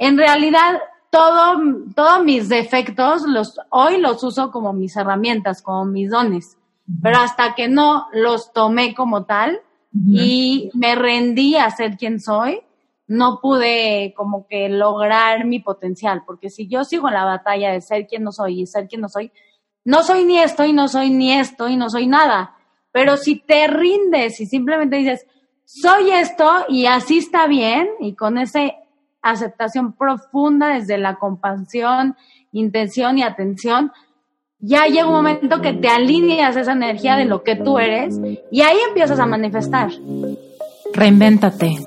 en realidad todo, todos mis defectos los, hoy los uso como mis herramientas, como mis dones, pero hasta que no los tomé como tal y me rendí a ser quien soy, no pude como que lograr mi potencial, porque si yo sigo en la batalla de ser quien no soy y ser quien no soy, no soy ni esto y no soy ni esto y no soy nada. Pero si te rindes y simplemente dices, soy esto y así está bien, y con esa aceptación profunda desde la compasión, intención y atención, ya llega un momento que te alineas esa energía de lo que tú eres y ahí empiezas a manifestar. Reinvéntate.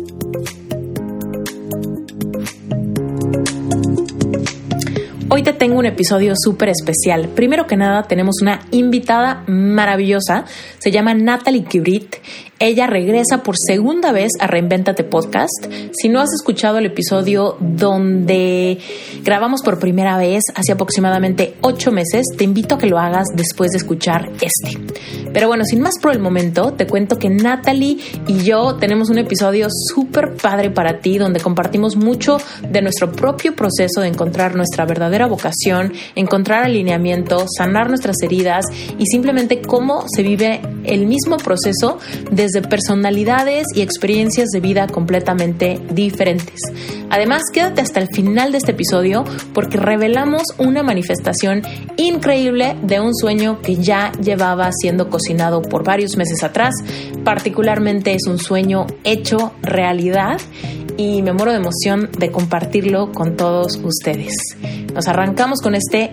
Hoy te tengo un episodio súper especial. Primero que nada, tenemos una invitada maravillosa. Se llama Natalie Curit ella regresa por segunda vez a Reinventate Podcast. Si no has escuchado el episodio donde grabamos por primera vez hace aproximadamente ocho meses, te invito a que lo hagas después de escuchar este. Pero bueno, sin más por el momento, te cuento que Natalie y yo tenemos un episodio súper padre para ti donde compartimos mucho de nuestro propio proceso de encontrar nuestra verdadera vocación, encontrar alineamiento, sanar nuestras heridas y simplemente cómo se vive el mismo proceso desde de personalidades y experiencias de vida completamente diferentes. Además, quédate hasta el final de este episodio porque revelamos una manifestación increíble de un sueño que ya llevaba siendo cocinado por varios meses atrás. Particularmente es un sueño hecho realidad y me muero de emoción de compartirlo con todos ustedes. Nos arrancamos con este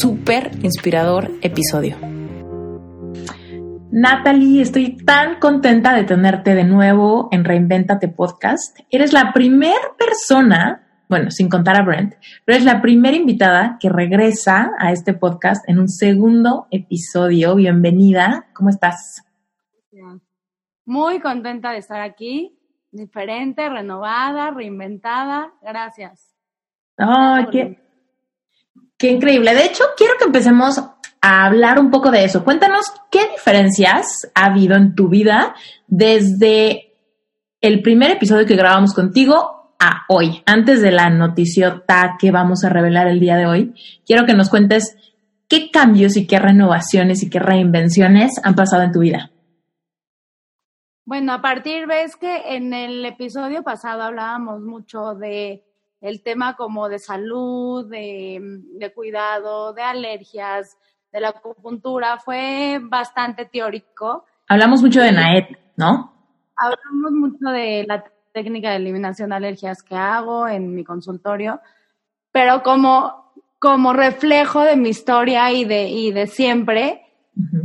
súper inspirador episodio. Natalie, estoy tan contenta de tenerte de nuevo en Reinventate Podcast. Eres la primera persona, bueno, sin contar a Brent, pero es la primera invitada que regresa a este podcast en un segundo episodio. Bienvenida, ¿cómo estás? Muy contenta de estar aquí, diferente, renovada, reinventada. Gracias. ¡Ay, qué, qué increíble! De hecho, quiero que empecemos a hablar un poco de eso. Cuéntanos qué diferencias ha habido en tu vida desde el primer episodio que grabamos contigo a hoy, antes de la noticiota que vamos a revelar el día de hoy. Quiero que nos cuentes qué cambios y qué renovaciones y qué reinvenciones han pasado en tu vida. Bueno, a partir, ves que en el episodio pasado hablábamos mucho de el tema como de salud, de, de cuidado, de alergias, de la acupuntura fue bastante teórico. Hablamos mucho de NAET, ¿no? Hablamos mucho de la técnica de eliminación de alergias que hago en mi consultorio, pero como, como reflejo de mi historia y de, y de siempre,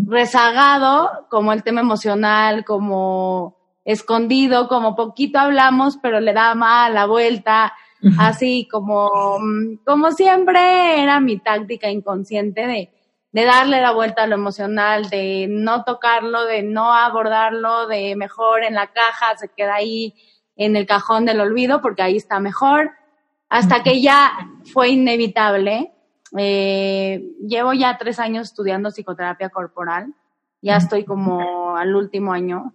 rezagado, como el tema emocional, como escondido, como poquito hablamos, pero le da mal la vuelta, así como, como siempre era mi táctica inconsciente de de darle la vuelta a lo emocional, de no tocarlo, de no abordarlo, de mejor en la caja, se queda ahí en el cajón del olvido porque ahí está mejor, hasta que ya fue inevitable. Eh, llevo ya tres años estudiando psicoterapia corporal, ya estoy como al último año,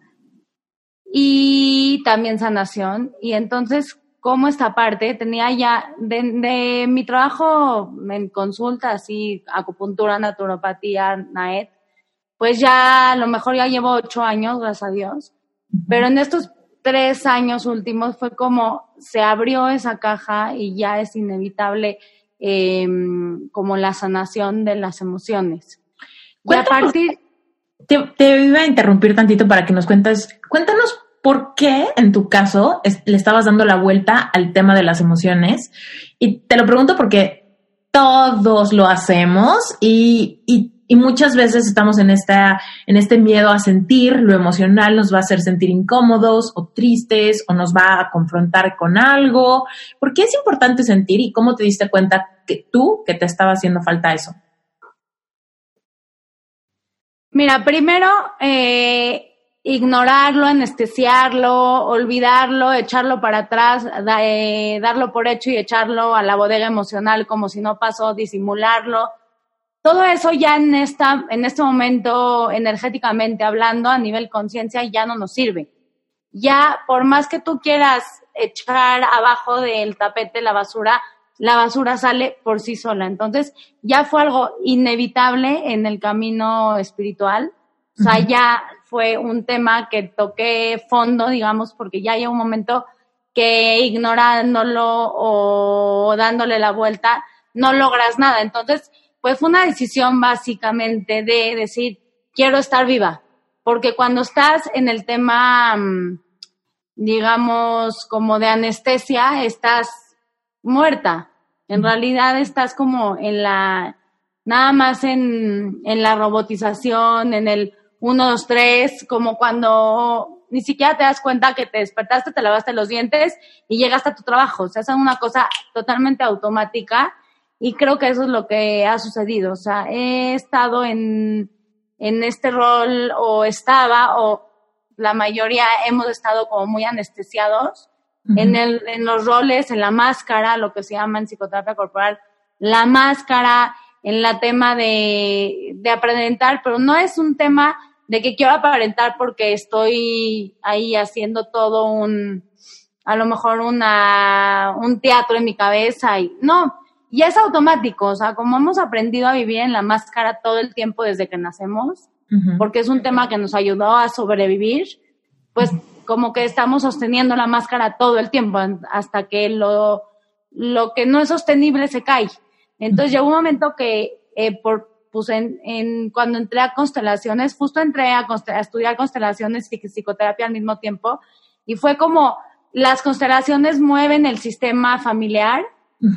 y también sanación, y entonces cómo esta parte tenía ya de, mi trabajo en consulta, así, acupuntura, naturopatía, NAET, pues ya a lo mejor ya llevo ocho años, gracias a Dios, pero en estos tres años últimos fue como se abrió esa caja y ya es inevitable em, como la sanación de las emociones. Y a partir... Te, te, iba a interrumpir tantito para que nos cuentes, cuéntanos ¿por qué en tu caso le estabas dando la vuelta al tema de las emociones? Y te lo pregunto porque todos lo hacemos y, y, muchas veces estamos en, esta, en este miedo a sentir, lo emocional nos va a hacer sentir incómodos o tristes o nos va a confrontar con algo. ¿Por qué es importante sentir y cómo te diste cuenta que tú que te estaba haciendo falta eso? Mira, primero, eh, ignorarlo, anestesiarlo, olvidarlo, echarlo para atrás, eh, darlo por hecho y echarlo a la bodega emocional como si no pasó, disimularlo. Todo eso ya en, esta, en este momento, energéticamente hablando, a nivel conciencia, ya no nos sirve. Ya, por más que tú quieras echar abajo del tapete la basura, la basura sale por sí sola. Entonces, ya fue algo inevitable en el camino espiritual. O sea, ya fue un tema que toqué fondo, digamos, porque ya hay un momento que ignorándolo o dándole la vuelta no logras nada. Entonces, pues fue una decisión básicamente de decir, quiero estar viva, porque cuando estás en el tema, mm, digamos, como de anestesia, estás muerta. En realidad estás como en la, nada más en, en la robotización, en el uno, dos, tres, como cuando ni siquiera te das cuenta que te despertaste, te lavaste los dientes y llegaste a tu trabajo. O sea, es una cosa totalmente automática y creo que eso es lo que ha sucedido. O sea, he estado en, en este rol o estaba o la mayoría hemos estado como muy anestesiados. En, el, en los roles, en la máscara, lo que se llama en psicoterapia corporal, la máscara, en la tema de, de aparentar, pero no es un tema de que quiero aparentar porque estoy ahí haciendo todo un, a lo mejor una, un teatro en mi cabeza y no, y es automático, o sea, como hemos aprendido a vivir en la máscara todo el tiempo desde que nacemos, porque es un tema que nos ayudó a sobrevivir, pues como que estamos sosteniendo la máscara todo el tiempo hasta que lo, lo que no es sostenible se cae. Entonces llegó un momento que eh, por pues en, cuando entré a constelaciones, justo entré a, estudiar constelaciones y psicoterapia al mismo tiempo, y fue como las constelaciones mueven el sistema familiar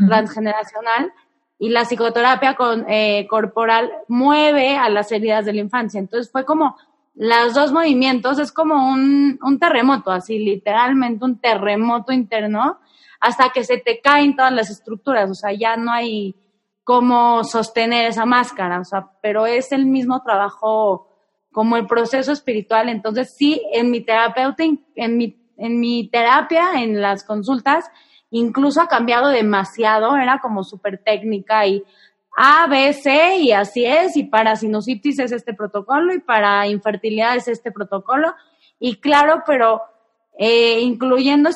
transgeneracional y la psicoterapia con, eh, corporal mueve a las heridas de la infancia. Entonces fue como los dos movimientos, es como un, un terremoto, así literalmente un terremoto interno, hasta que se te caen todas las estructuras, o sea, ya no hay cómo sostener esa máscara, o sea, pero es el mismo trabajo como el proceso espiritual. Entonces, sí, en mi terapeuta, en mi, en mi terapia, en las consultas, incluso ha cambiado demasiado, era como súper técnica y A, B, C y así es, y para sinusitis es este protocolo y para infertilidad es este protocolo. Y claro, pero eh, incluyendo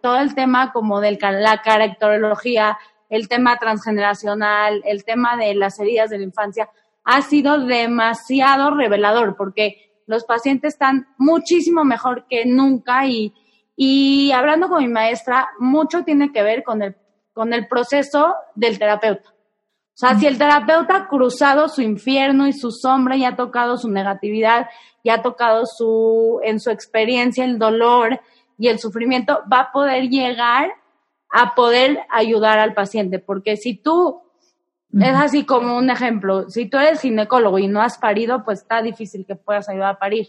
todo el tema como de la caracterología, el tema transgeneracional, el tema de las heridas de la infancia, ha sido demasiado revelador porque los pacientes están muchísimo mejor que nunca y, y hablando con mi maestra, mucho tiene que ver con el, con el proceso del terapeuta. O sea, si el terapeuta ha cruzado su infierno y su sombra y ha tocado su negatividad y ha tocado su, en su experiencia el dolor y el sufrimiento, va a poder llegar a poder ayudar al paciente, porque si tú, es así como un ejemplo, si tú eres ginecólogo y no has parido, pues está difícil que puedas ayudar a parir.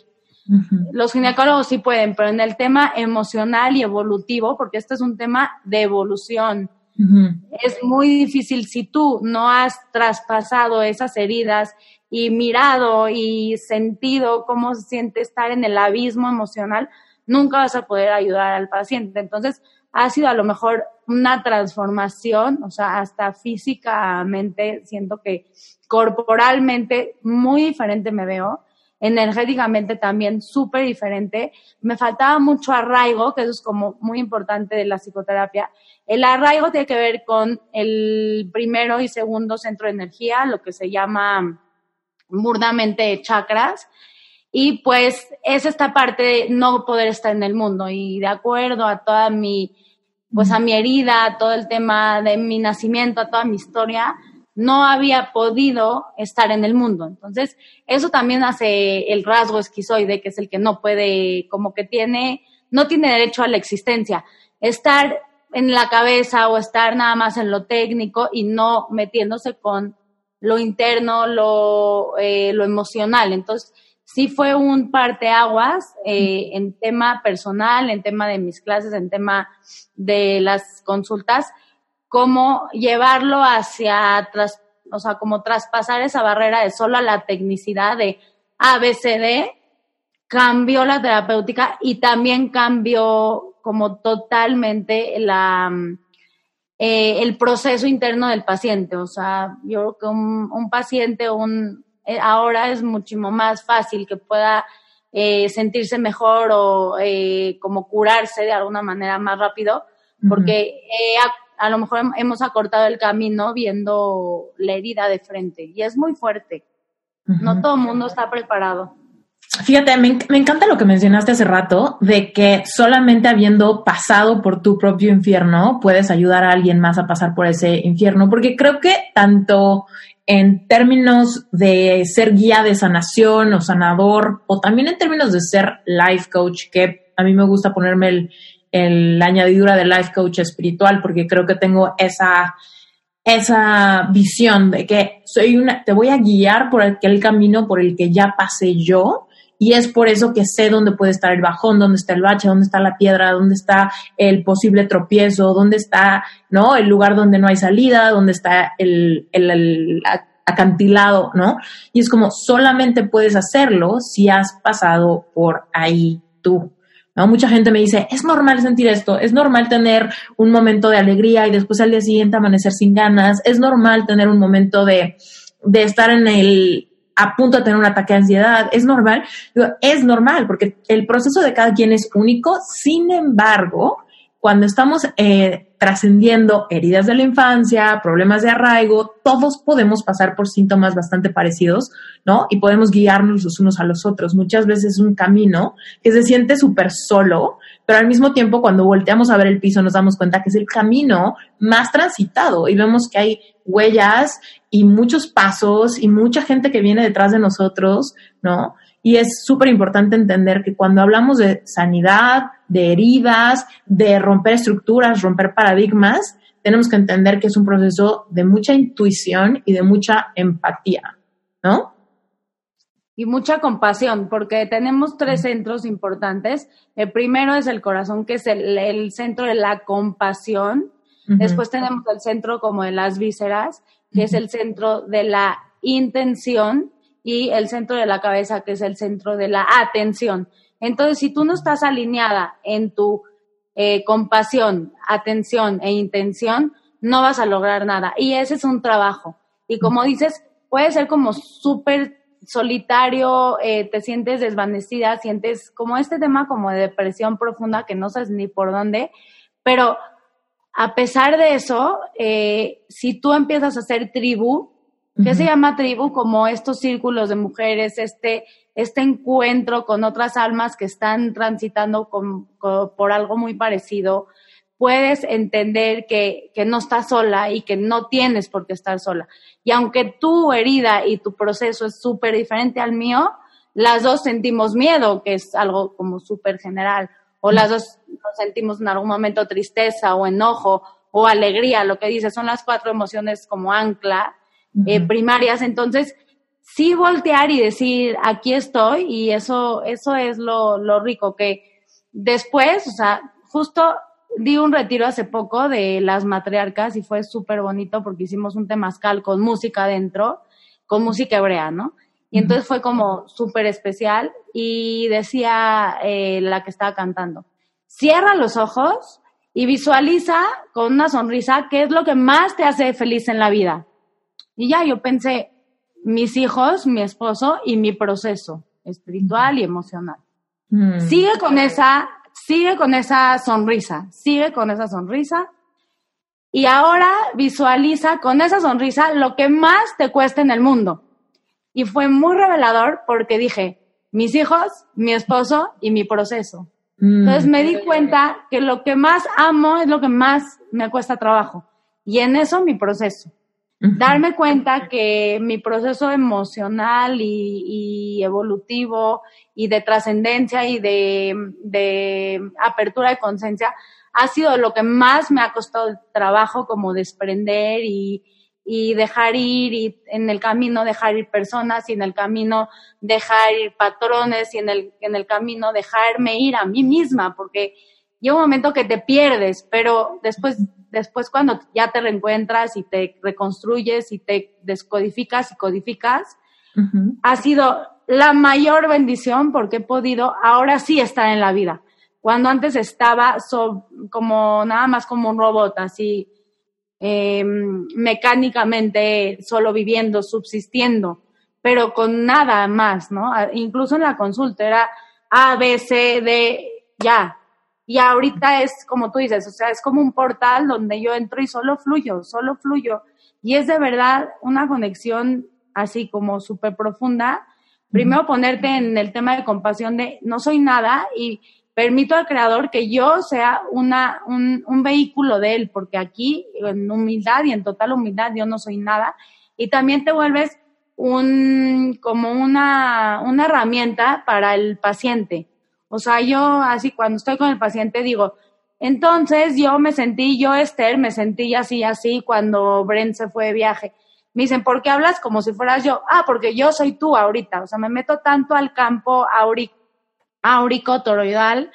Los ginecólogos sí pueden, pero en el tema emocional y evolutivo, porque este es un tema de evolución, es muy difícil si tú no has traspasado esas heridas y mirado y sentido cómo se siente estar en el abismo emocional, nunca vas a poder ayudar al paciente. Entonces, ha sido a lo mejor una transformación, o sea, hasta físicamente, siento que corporalmente muy diferente me veo, energéticamente también súper diferente. Me faltaba mucho arraigo, que es como muy importante de la psicoterapia. El arraigo tiene que ver con el primero y segundo centro de energía, lo que se llama burdamente chakras. Y pues es esta parte de no poder estar en el mundo y de acuerdo a toda mi, pues a mi herida, a todo el tema de mi nacimiento, a toda mi historia, no había podido estar en el mundo. Entonces, eso también hace el rasgo esquizoide, que es el que no puede, como que tiene, no tiene derecho a la existencia. Estar en la cabeza o estar nada más en lo técnico y no metiéndose con lo interno, lo, eh, lo emocional. Entonces, sí fue un parteaguas eh, en tema personal, en tema de mis clases, en tema de las consultas, cómo llevarlo hacia, tras, o sea, como traspasar esa barrera de solo la tecnicidad de ABCD, cambió la terapéutica y también cambió como totalmente la, eh, el proceso interno del paciente. O sea, yo creo que un, un paciente un, eh, ahora es muchísimo más fácil que pueda eh, sentirse mejor o como curarse de alguna manera más rápido, porque a, a, lo mejor hemos acortado el camino viendo la herida de frente y es muy fuerte. No todo el mundo está preparado. Fíjate, me, encanta lo que mencionaste hace rato, de que solamente habiendo pasado por tu propio infierno puedes ayudar a alguien más a pasar por ese infierno, porque creo que tanto en términos de ser guía de sanación o sanador, o también en términos de ser life coach, que a mí me gusta ponerme el, el, la añadidura de life coach espiritual, porque creo que tengo esa, esa visión de que soy una, te voy a guiar por aquel camino por el que ya pasé yo y es por eso que sé dónde puede estar el bajón, dónde está el bache, dónde está la piedra, dónde está el posible tropiezo, dónde está, ¿no? El lugar donde no hay salida, dónde está el, el, acantilado, ¿no? Y es como solamente puedes hacerlo si has pasado por ahí tú. ¿No? Mucha gente me dice, es normal sentir esto, es normal tener un momento de alegría y después al día siguiente amanecer sin ganas, es normal tener un momento de, de estar en el, a punto de tener un ataque de ansiedad. Es normal. es normal porque el proceso de cada quien es único. Sin embargo, cuando estamos eh, trascendiendo heridas de la infancia, problemas de arraigo, todos podemos pasar por síntomas bastante parecidos, ¿no? Y podemos guiarnos los unos a los otros. Muchas veces es un camino que se siente súper solo, pero al mismo tiempo cuando volteamos a ver el piso nos damos cuenta que es el camino más transitado y vemos que hay huellas y muchos pasos y mucha gente que viene detrás de nosotros, ¿no? Y es súper importante entender que cuando hablamos de sanidad, de heridas, de romper estructuras, romper paradigmas, tenemos que entender que es un proceso de mucha intuición y de mucha empatía, ¿no? y mucha compasión, porque tenemos tres centros importantes. El primero es el corazón, que es el, centro de la compasión. Después tenemos el centro como de las vísceras, que es el centro de la intención, y el centro de la cabeza, que es el centro de la atención. Entonces, si tú no estás alineada en tu eh, compasión, atención e intención, no vas a lograr nada. Y ese es un trabajo. Y como dices, puede ser como súper solitario, eh, te sientes desvanecida, sientes como este tema como de depresión profunda que no sabes ni por dónde, pero a pesar de eso, eh, si tú empiezas a hacer tribu, ¿qué se llama tribu? Como estos círculos de mujeres, este, este encuentro con otras almas que están transitando por algo muy parecido, puedes entender que, que, no estás sola y que no tienes por qué estar sola. Y aunque tu herida y tu proceso es súper diferente al mío, las dos sentimos miedo, que es algo como súper general, o las dos nos sentimos en algún momento tristeza o enojo o alegría, lo que dice, son las cuatro emociones como ancla eh, primarias. Entonces, sí voltear y decir, aquí estoy, y eso, eso es lo, lo rico, que después, o sea, justo di un retiro hace poco de las matriarcas y fue súper bonito porque hicimos un temazcal con música adentro, con música hebrea, ¿no? Y entonces fue como súper especial y decía eh, la que estaba cantando, cierra los ojos y visualiza con una sonrisa qué es lo que más te hace feliz en la vida. Y ya yo pensé, mis hijos, mi esposo y mi proceso espiritual y emocional. Mm. Sigue con esa sigue con esa sonrisa, sigue con esa sonrisa. Y ahora visualiza con esa sonrisa lo que más te cuesta en el mundo. Y fue muy revelador porque dije, mis hijos, mi esposo y mi proceso. Mm. Entonces me di cuenta que lo que más amo es lo que más me cuesta trabajo. Y en eso mi proceso darme cuenta que mi proceso emocional y, evolutivo y de trascendencia y de, apertura de conciencia ha sido lo que más me ha costado el trabajo como desprender y, y dejar ir y en el camino dejar ir personas y en el camino dejar ir patrones y en el, en el camino dejarme ir a mí misma, porque llega un momento que te pierdes, pero después, después cuando ya te reencuentras y te reconstruyes y te descodificas y codificas, ha sido la mayor bendición porque he podido ahora sí estar en la vida. Cuando antes estaba como nada más como un robot, así eh, mecánicamente solo viviendo, subsistiendo, pero con nada más, ¿no? Incluso en la consulta era A, B, C, D, ya. Y ahorita es como tú dices, o sea, es como un portal donde yo entro y solo fluyo, solo fluyo. Y es de verdad una conexión así como súper profunda. Primero ponerte en el tema de compasión de no soy nada y permito al creador que yo sea una, un, un, vehículo de él, porque aquí en humildad y en total humildad yo no soy nada. Y también te vuelves un, como una, una herramienta para el paciente. O sea, yo así cuando estoy con el paciente digo, entonces yo me sentí, yo Esther, me sentí así, así cuando Brent se fue de viaje. Me dicen, ¿por qué hablas como si fueras yo? Ah, porque yo soy tú ahorita. O sea, me meto tanto al campo áurico, toroidal,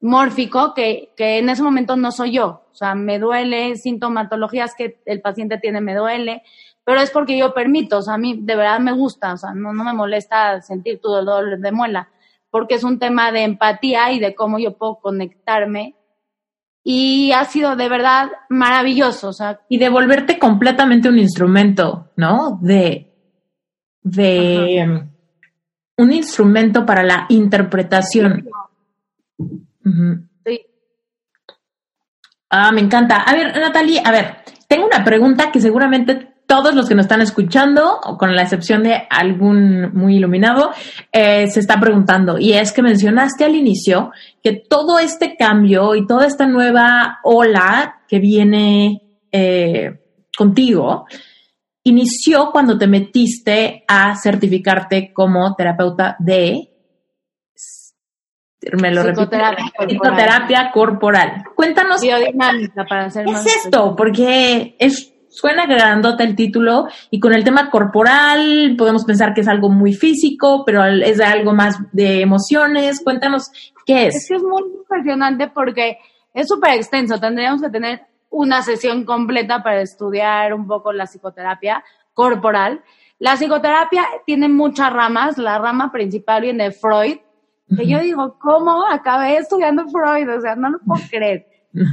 mórfico, que, que en ese momento no soy yo. O sea, me duele, sintomatologías que el paciente tiene me duele, pero es porque yo permito, o sea, a mí de verdad me gusta, o sea, no, no me molesta sentir tu dolor de muela, porque es un tema de empatía y de cómo yo puedo conectarme. Y ha sido de verdad maravilloso, o sea. Y de volverte completamente un instrumento, ¿no? De, de, un instrumento para la interpretación. Sí. Ah, me encanta. A ver, Natalie, a ver, tengo una pregunta que seguramente todos los que nos están escuchando, con la excepción de algún muy iluminado, eh, se está preguntando. Y es que mencionaste al inicio que todo este cambio y toda esta nueva ola que viene eh, contigo, inició cuando te metiste a certificarte como terapeuta de me lo psicoterapia, repito, corporal. psicoterapia corporal. Cuéntanos. Biodinámica para ¿qué es esto? Porque es suena grandote el título y con el tema corporal podemos pensar que es algo muy físico, pero es algo más de emociones. Cuéntanos qué es. Es que es muy impresionante porque es súper extenso. Tendríamos que tener una sesión completa para estudiar un poco la psicoterapia corporal. La psicoterapia tiene muchas ramas, la rama principal viene de Freud, que yo digo, ¿cómo acabé estudiando Freud? O sea, no lo puedo creer.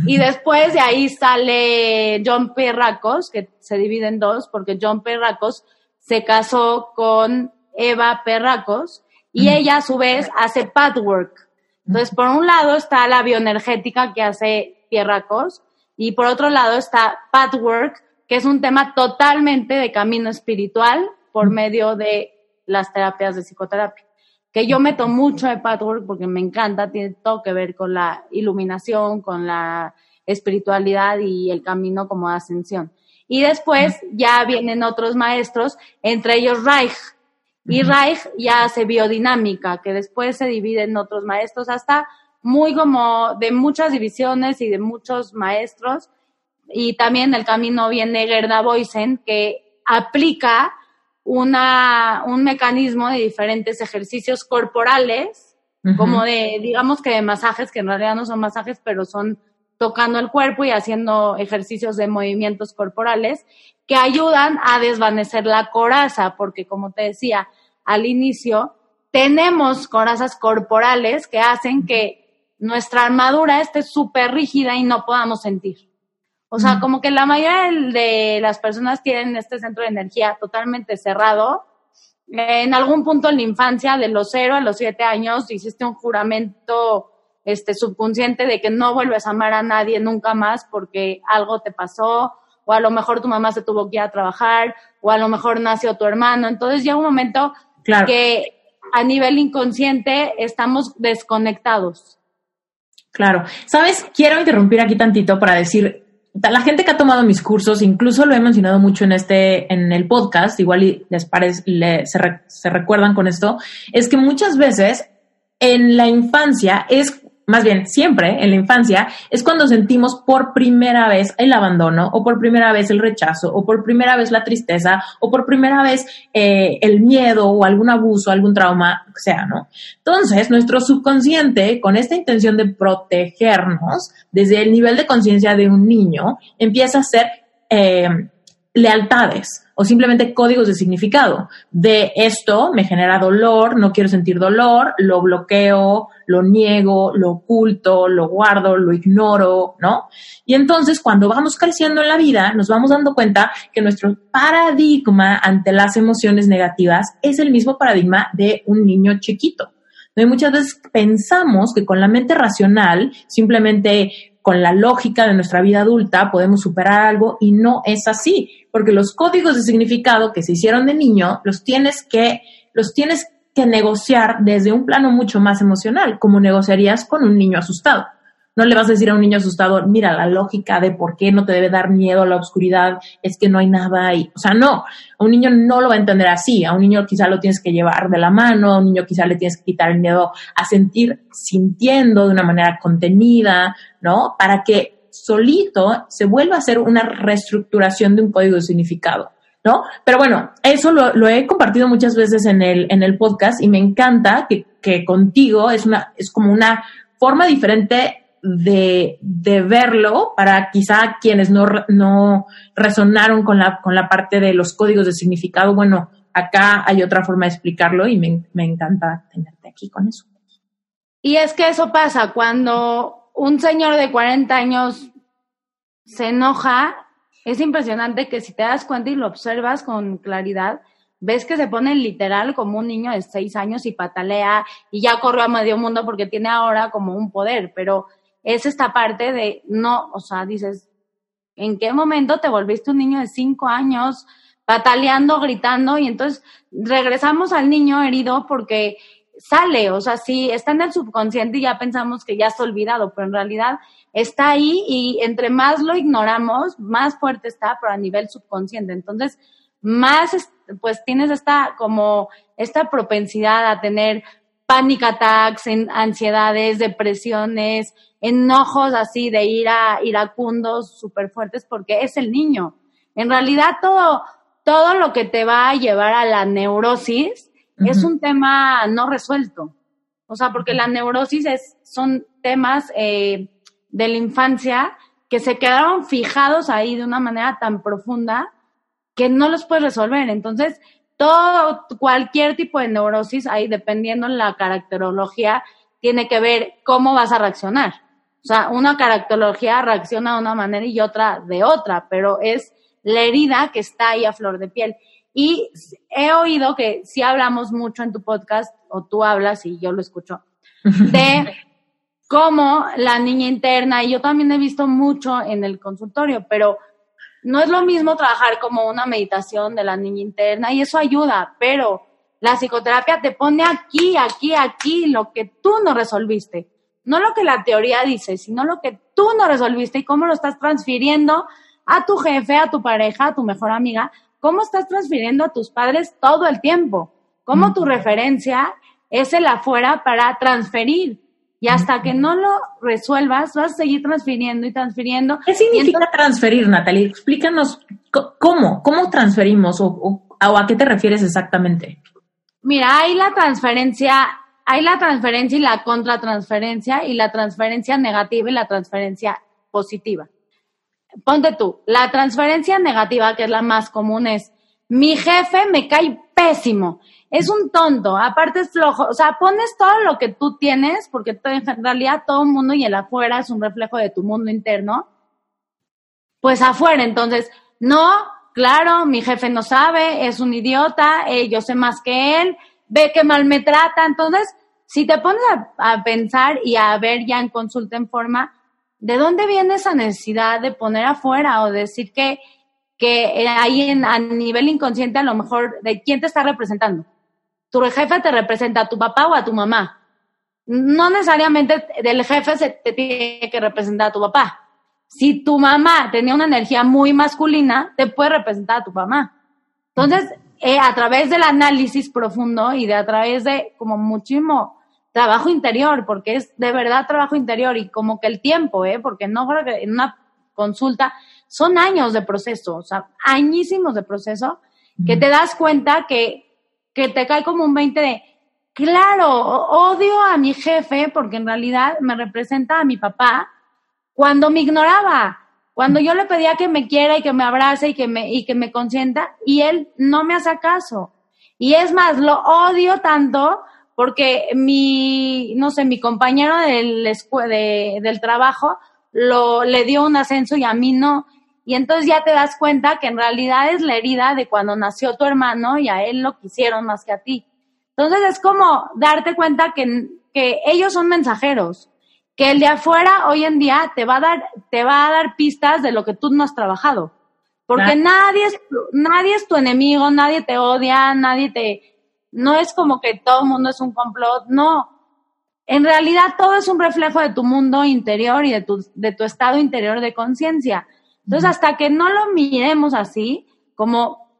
Y después de ahí sale John Perracos, que se divide en dos, porque John Perracos se casó con Eva Perracos y ella a su vez hace patchwork. Entonces, por un lado está la bioenergética que hace Perracos y por otro lado está Pathwork, que es un tema totalmente de camino espiritual por medio de las terapias de psicoterapia. Que yo meto mucho de Pathwork porque me encanta, tiene todo que ver con la iluminación, con la espiritualidad y el camino como ascensión. Y después ya vienen otros maestros, entre ellos Reich. Y Reich ya hace biodinámica, que después se divide en otros maestros hasta muy como de muchas divisiones y de muchos maestros. Y también el camino viene Gerda Boysen, que aplica una, un mecanismo de diferentes ejercicios corporales, como de, digamos que de masajes, que en realidad no son masajes, pero son tocando el cuerpo y haciendo ejercicios de movimientos corporales que ayudan a desvanecer la coraza, porque como te decía al inicio, tenemos corazas corporales que hacen que nuestra armadura esté súper rígida y no podamos sentir. O sea, como que la mayoría de las personas tienen este centro de energía totalmente cerrado. En algún punto en la infancia, de los cero a los siete años, hiciste un juramento este, subconsciente de que no vuelves a amar a nadie nunca más porque algo te pasó, o a lo mejor tu mamá se tuvo que ir a trabajar, o a lo mejor nació tu hermano. Entonces llega un momento que a nivel inconsciente estamos desconectados. Claro. Sabes, quiero interrumpir aquí tantito para decir, la gente que ha tomado mis cursos, incluso lo he mencionado mucho en este, en el podcast, igual les parece, se, se recuerdan con esto, es que muchas veces en la infancia es más bien siempre en la infancia, es cuando sentimos por primera vez el abandono o por primera vez el rechazo o por primera vez la tristeza o por primera vez eh, el miedo o algún abuso, algún trauma, sea, ¿no? Entonces, nuestro subconsciente, con esta intención de protegernos desde el nivel de conciencia de un niño, empieza a hacer eh, lealtades o simplemente códigos de significado. De esto me genera dolor, no quiero sentir dolor, lo bloqueo, lo niego, lo oculto, lo guardo, lo ignoro, ¿no? Y entonces cuando vamos creciendo en la vida, nos vamos dando cuenta que nuestro paradigma ante las emociones negativas es el mismo paradigma de un niño chiquito. Muchas veces pensamos que con la mente racional simplemente con la lógica de nuestra vida adulta podemos superar algo y no es así, porque los códigos de significado que se hicieron de niño los tienes que los tienes que negociar desde un plano mucho más emocional, como negociarías con un niño asustado. No le vas a decir a un niño asustado, mira, la lógica de por qué no te debe dar miedo a la oscuridad es que no hay nada ahí. O sea, no, a un niño no lo va a entender así. A un niño quizá lo tienes que llevar de la mano, a un niño quizá le tienes que quitar el miedo a sentir sintiendo de una manera contenida, ¿no? Para que solito se vuelva a hacer una reestructuración de un código de significado. ¿No? Pero bueno, eso lo, he compartido muchas veces en el, en el podcast y me encanta que, que contigo es una, es como una forma diferente de, de, verlo para quizá quienes no, no resonaron con la, con la parte de los códigos de significado. Bueno, acá hay otra forma de explicarlo y me, me encanta tenerte aquí con eso. Y es que eso pasa cuando un señor de 40 años se enoja, es impresionante que si te das cuenta y lo observas con claridad, ves que se pone literal como un niño de 6 años y patalea y ya corrió a medio mundo porque tiene ahora como un poder, pero es esta parte de no, o sea, dices, ¿en qué momento te volviste un niño de cinco años pataleando, gritando? Y entonces regresamos al niño herido porque sale, o sea, sí, está en el subconsciente y ya pensamos que ya está olvidado, pero en realidad está ahí y entre más lo ignoramos, más fuerte está, pero a nivel subconsciente. Entonces, más, pues tienes esta, como, esta propensidad a tener panic attacks, ansiedades, depresiones, enojos así de ira, iracundos súper fuertes porque es el niño. En realidad todo, todo lo que te va a llevar a la neurosis es un tema no resuelto. O sea, porque la neurosis es, son temas eh, de la infancia que se quedaron fijados ahí de una manera tan profunda que no los puedes resolver. Entonces, todo, cualquier tipo de neurosis, ahí dependiendo en la caracterología, tiene que ver cómo vas a reaccionar. O sea, una caracterología reacciona de una manera y otra de otra, pero es la herida que está ahí a flor de piel. Y he oído que si hablamos mucho en tu podcast, o tú hablas y yo lo escucho, de cómo la niña interna, y yo también he visto mucho en el consultorio, pero no es lo mismo trabajar como una meditación de la niña interna y eso ayuda, pero la psicoterapia te pone aquí, aquí, aquí lo que tú no resolviste. No lo que la teoría dice, sino lo que tú no resolviste y cómo lo estás transfiriendo a tu jefe, a tu pareja, a tu mejor amiga, cómo estás transfiriendo a tus padres todo el tiempo, cómo tu referencia es el afuera para transferir. Y hasta que no lo resuelvas, vas a seguir transfiriendo y transfiriendo. ¿Qué significa transferir, Natalie? Explícanos cómo, cómo transferimos o, a qué te refieres exactamente. Mira, hay la transferencia, hay la transferencia y la contratransferencia y la transferencia negativa y la transferencia positiva. Ponte tú, la transferencia negativa, que es la más común, es mi jefe me cae pésimo es un tonto, aparte es flojo, o sea, pones todo lo que tú tienes, porque en realidad todo el mundo y el afuera es un reflejo de tu mundo interno, pues afuera, entonces, no, claro, mi jefe no sabe, es un idiota, eh, yo sé más que él, ve que mal me trata, entonces, si te pones a, pensar y a ver ya en consulta en forma, ¿de dónde viene esa necesidad de poner afuera o decir que, que ahí en, a nivel inconsciente a lo mejor de quién te está representando? Tu jefe te representa a tu papá o a tu mamá. No necesariamente del jefe se te tiene que representar a tu papá. Si tu mamá tenía una energía muy masculina, te puede representar a tu mamá. Entonces, eh, a través del análisis profundo y de a través de como muchísimo trabajo interior, porque es de verdad trabajo interior y como que el tiempo, ¿eh? Porque no creo que en una consulta son años de proceso, o sea, añísimos de proceso, que te das cuenta que, que te cae como un 20 de, claro, odio a mi jefe porque en realidad me representa a mi papá cuando me ignoraba, cuando yo le pedía que me quiera y que me abrace y que me, y que me consienta y él no me hace caso. Y es más, lo odio tanto porque mi, no sé, mi compañero del, de, del trabajo lo, le dio un ascenso y a mí no. Y entonces ya te das cuenta que en realidad es la herida de cuando nació tu hermano y a él lo quisieron más que a ti. Entonces es como darte cuenta que, que ellos son mensajeros, que el de afuera hoy en día te va a dar, te va a dar pistas de lo que tú no has trabajado. Porque nadie es, nadie es tu enemigo, nadie te odia, nadie te, no es como que todo el mundo es un complot, no. En realidad todo es un reflejo de tu mundo interior y de tu, de tu estado interior de conciencia. Entonces, hasta que no lo miremos así, como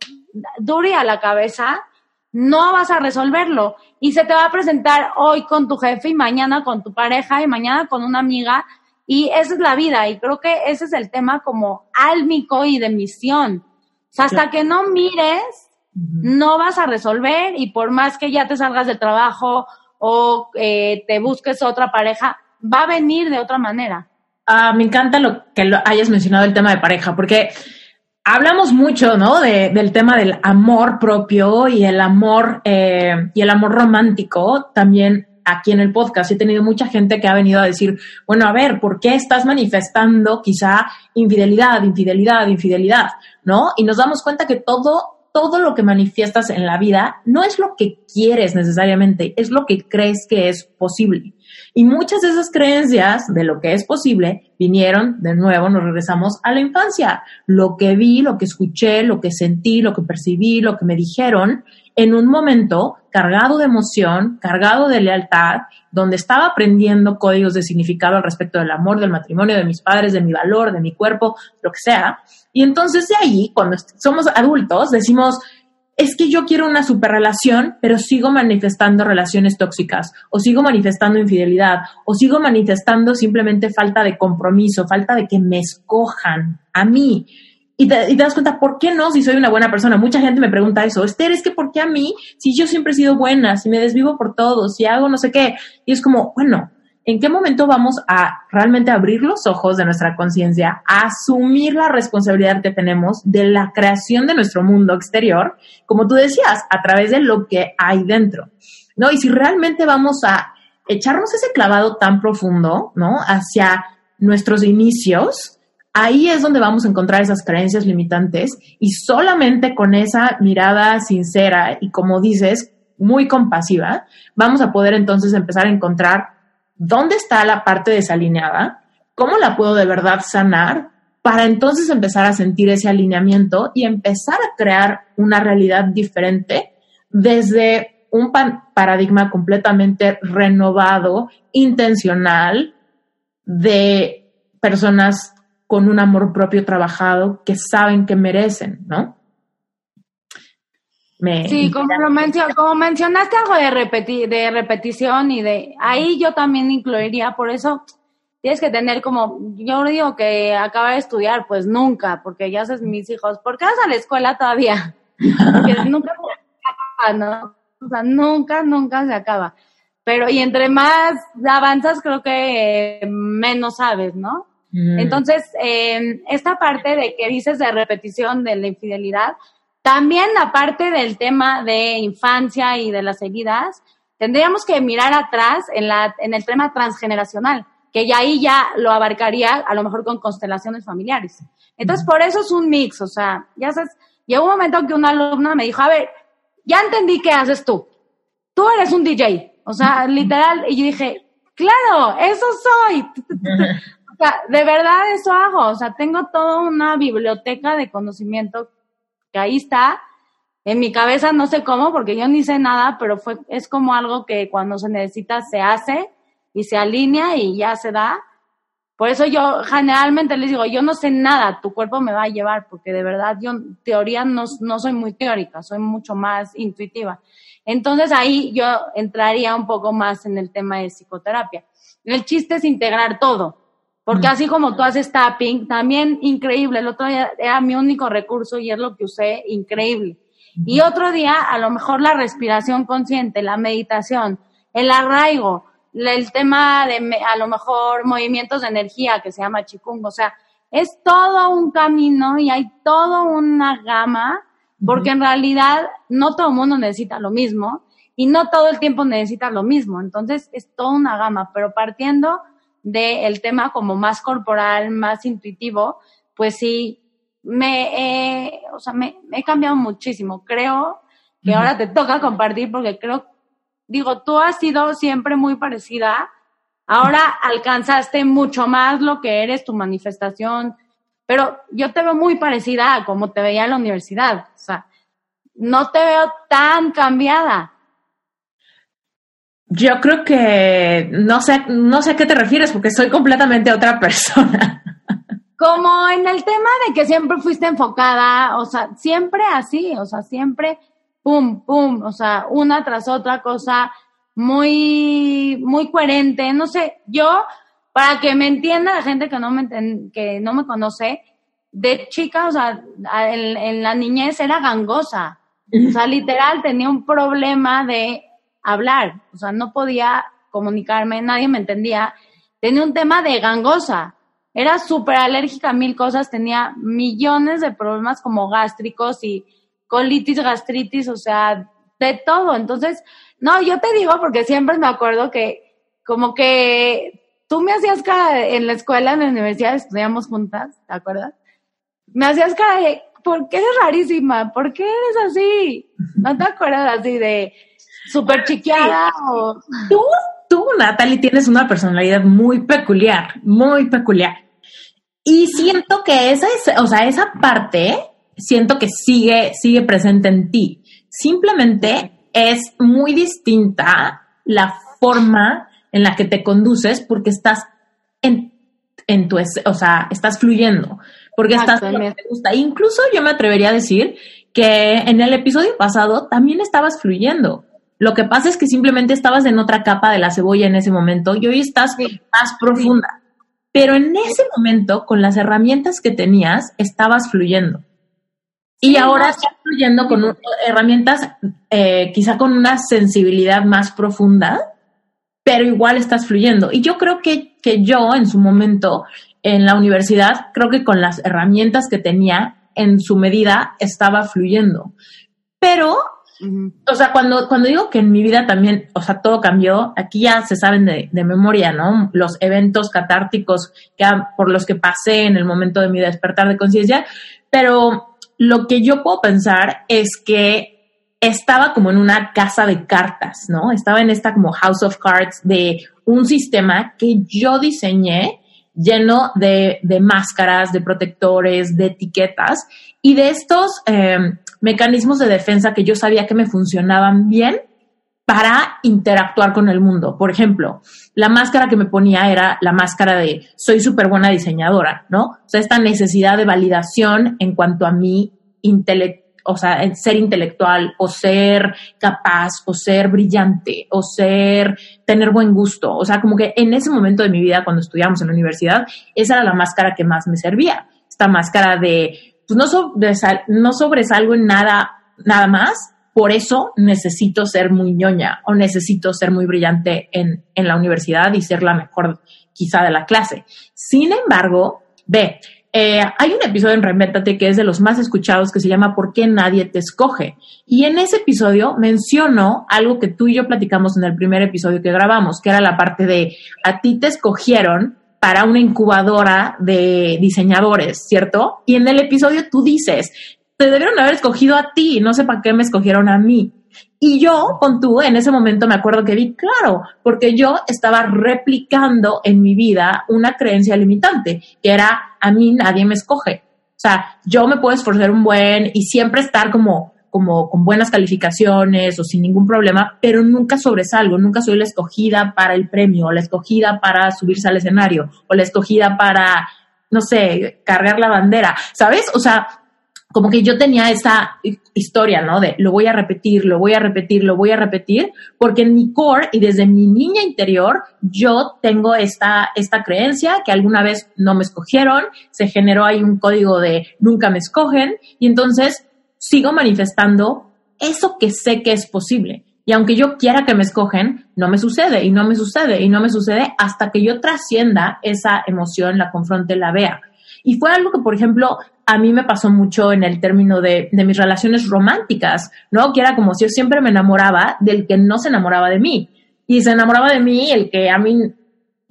dure a la cabeza, no vas a resolverlo. Y se te va a presentar hoy con tu jefe y mañana con tu pareja y mañana con una amiga. Y esa es la vida. Y creo que ese es el tema como álmico y de misión. O sea, hasta que no mires, no vas a resolver. Y por más que ya te salgas del trabajo o eh, te busques otra pareja, va a venir de otra manera. Ah, me encanta lo que hayas mencionado el tema de pareja, porque hablamos mucho, ¿no? De, del tema del amor propio y el amor eh, y el amor romántico también aquí en el podcast. He tenido mucha gente que ha venido a decir, bueno, a ver, ¿por qué estás manifestando quizá infidelidad, infidelidad, infidelidad? ¿No? Y nos damos cuenta que todo todo lo que manifiestas en la vida no es lo que quieres necesariamente, es lo que crees que es posible. Y muchas de esas creencias de lo que es posible vinieron, de nuevo, nos regresamos a la infancia. Lo que vi, lo que escuché, lo que sentí, lo que percibí, lo que me dijeron, en un momento cargado de emoción, cargado de lealtad, donde estaba aprendiendo códigos de significado al respecto del amor, del matrimonio, de mis padres, de mi valor, de mi cuerpo, lo que sea. Y entonces de ahí, cuando somos adultos, decimos, es que yo quiero una superrelación, pero sigo manifestando relaciones tóxicas, o sigo manifestando infidelidad, o sigo manifestando simplemente falta de compromiso, falta de que me escojan a mí. Y te, das cuenta, ¿por qué no si soy una buena persona? Mucha gente me pregunta eso, Esther, es que ¿por qué a mí? Si yo siempre he sido buena, si me desvivo por todo, si hago no sé qué. Y es como, bueno, ¿en qué momento vamos a realmente abrir los ojos de nuestra conciencia, a asumir la responsabilidad que tenemos de la creación de nuestro mundo exterior, como tú decías, a través de lo que hay dentro? ¿No? Y si realmente vamos a echarnos ese clavado tan profundo, ¿no? Hacia nuestros inicios, ahí es donde vamos a encontrar esas creencias limitantes y solamente con esa mirada sincera y como dices, muy compasiva, vamos a poder entonces empezar a encontrar dónde está la parte desalineada, cómo la puedo de verdad sanar para entonces empezar a sentir ese alineamiento y empezar a crear una realidad diferente desde un paradigma completamente renovado, intencional, de personas con un amor propio trabajado que saben que merecen, ¿no? Sí, como, como mencionaste algo de, de repetición y de ahí yo también incluiría, por eso tienes que tener como, yo digo que acaba de estudiar, pues nunca, porque ya sabes mis hijos, ¿por qué vas a la escuela todavía? Porque nunca se acaba, ¿no? O sea, nunca, nunca se acaba. Pero, y entre más avanzas, creo que menos sabes, ¿no? Entonces, eh, esta parte de que dices de repetición de la infidelidad, también aparte del tema de infancia y de las heridas, tendríamos que mirar atrás en, la, en el tema transgeneracional, que ya ahí ya lo abarcaría a lo mejor con constelaciones familiares. Entonces, por eso es un mix, o sea, ya sabes, llegó un momento que una alumna me dijo, a ver, ya entendí qué haces tú. Tú eres un DJ, o sea, literal, y yo dije, claro, eso soy. o sea, de verdad eso hago, o sea, tengo toda una biblioteca de conocimiento que ahí está. En mi cabeza no sé cómo, porque yo ni sé nada, pero fue, es como algo que cuando se necesita se hace y se alinea y ya se da. Por eso yo generalmente les digo, yo no sé nada, tu cuerpo me va a llevar, porque de verdad yo teoría no, no soy muy teórica, soy mucho más intuitiva. Entonces ahí yo entraría un poco más en el tema de psicoterapia. El chiste es integrar todo, porque así como tú haces tapping, también increíble, el otro día era mi único recurso y es lo que usé, increíble. Y otro día, a lo mejor la respiración consciente, la meditación, el arraigo, el tema de a lo mejor movimientos de energía que se llama chikung, o sea, es todo un camino y hay toda una gama, porque en realidad no todo el mundo necesita lo mismo y no todo el tiempo necesita lo mismo, entonces es toda una gama, pero partiendo del tema como más corporal, más intuitivo, pues sí, me, eh, o sea, me, he cambiado muchísimo. Creo que ahora te toca compartir porque creo, digo, tú has sido siempre muy parecida. Ahora alcanzaste mucho más lo que eres, tu manifestación, pero yo te veo muy parecida a como te veía en la universidad. O sea, no te veo tan cambiada. Yo creo que no sé, no sé a qué te refieres porque soy completamente otra persona. Como en el tema de que siempre fuiste enfocada, o sea, siempre así, o sea, siempre pum, pum, o sea, una tras otra cosa muy, muy coherente. No sé, yo, para que me entienda la gente que no me, que no me conoce, de chica, o sea, en, en la niñez era gangosa. O sea, literal tenía un problema de hablar, o sea, no podía comunicarme, nadie me entendía. Tenía un tema de gangosa, era súper alérgica a mil cosas, tenía millones de problemas como gástricos y colitis, gastritis, o sea, de todo. Entonces, no, yo te digo porque siempre me acuerdo que como que tú me hacías cara en la escuela, en la universidad, estudiamos juntas, ¿te acuerdas? Me hacías cara de, ¿por qué eres rarísima? ¿Por qué eres así? ¿No te acuerdas así de súper chiqueada. Tú, tú, Natalie, tienes una personalidad muy peculiar, muy peculiar. Y siento que esa es, o sea, esa parte, siento que sigue, sigue presente en ti. Simplemente es muy distinta la forma en la que te conduces porque estás en, en tu, o sea, estás fluyendo, porque estás lo que te gusta. Incluso yo me atrevería a decir que en el episodio pasado también estabas fluyendo. Lo que pasa es que simplemente estabas en otra capa de la cebolla en ese momento y hoy estás más profunda. Pero en ese momento, con las herramientas que tenías, estabas fluyendo. Y ahora estás fluyendo con herramientas, eh, quizá con una sensibilidad más profunda, pero igual estás fluyendo. Y yo creo que, que yo, en su momento, en la universidad, creo que con las herramientas que tenía, en su medida, estaba fluyendo. Pero o sea, cuando, cuando digo que en mi vida también, o sea, todo cambió, aquí ya se saben de, memoria, ¿no? Los eventos catárticos que, por los que pasé en el momento de mi despertar de conciencia, pero lo que yo puedo pensar es que estaba como en una casa de cartas, ¿no? Estaba en esta como house of cards de un sistema que yo diseñé lleno de, de máscaras, de protectores, de etiquetas y de estos eh, mecanismos de defensa que yo sabía que me funcionaban bien para interactuar con el mundo. Por ejemplo, la máscara que me ponía era la máscara de soy súper buena diseñadora, ¿no? O sea, esta necesidad de validación en cuanto a mi intelecto o sea, ser intelectual o ser capaz o ser brillante o ser, tener buen gusto. O sea, como que en ese momento de mi vida, cuando estudiamos en la universidad, esa era la máscara que más me servía. Esta máscara de pues no, no sobresalgo en nada, nada más, por eso necesito ser muy ñoña o necesito ser muy brillante en, en la universidad y ser la mejor quizá de la clase. Sin embargo, ve, eh, hay un episodio en Reinventate que es de los más escuchados que se llama ¿Por qué nadie te escoge? Y en ese episodio menciono algo que tú y yo platicamos en el primer episodio que grabamos, que era la parte de a ti te escogieron para una incubadora de diseñadores, ¿cierto? Y en el episodio tú dices, te debieron haber escogido a ti, no sé para qué me escogieron a mí. Y yo, con tú, en ese momento me acuerdo que vi, claro, porque yo estaba replicando en mi vida una creencia limitante, que era, a mí nadie me escoge. O sea, yo me puedo esforzar un buen y siempre estar como como con buenas calificaciones o sin ningún problema, pero nunca sobresalgo, nunca soy la escogida para el premio, la escogida para subirse al escenario, o la escogida para, no sé, cargar la bandera, ¿sabes? O sea, como que yo tenía esa historia, ¿no? De lo voy a repetir, lo voy a repetir, lo voy a repetir, porque en mi core y desde mi niña interior yo tengo esta, esta creencia que alguna vez no me escogieron, se generó ahí un código de nunca me escogen y entonces sigo manifestando eso que sé que es posible. Y aunque yo quiera que me escogen, no me sucede y no me sucede y no me sucede hasta que yo trascienda esa emoción, la confronte, la vea. Y fue algo que, por ejemplo, a mí me pasó mucho en el término de, de, mis relaciones románticas, ¿no? Que era como si yo siempre me enamoraba del que no se enamoraba de mí. Y se enamoraba de mí el que a mí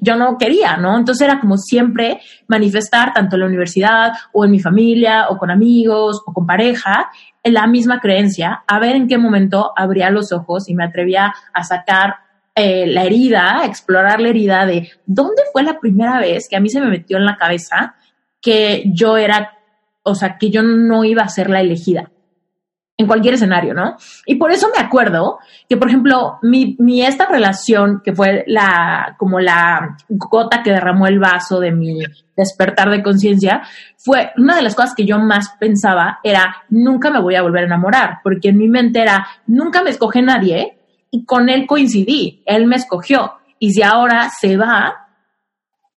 yo no quería, ¿no? Entonces era como siempre manifestar, tanto en la universidad o en mi familia o con amigos o con pareja, la misma creencia, a ver en qué momento abría los ojos y me atrevía a sacar eh, la herida, a explorar la herida de dónde fue la primera vez que a mí se me metió en la cabeza que yo era, o sea, que yo no iba a ser la elegida en cualquier escenario, ¿no? Y por eso me acuerdo que, por ejemplo, mi, esta relación, que fue la, como la gota que derramó el vaso de mi despertar de conciencia, fue una de las cosas que yo más pensaba era, nunca me voy a volver a enamorar, porque en mi mente era, nunca me escoge nadie y con él coincidí, él me escogió. Y si ahora se va,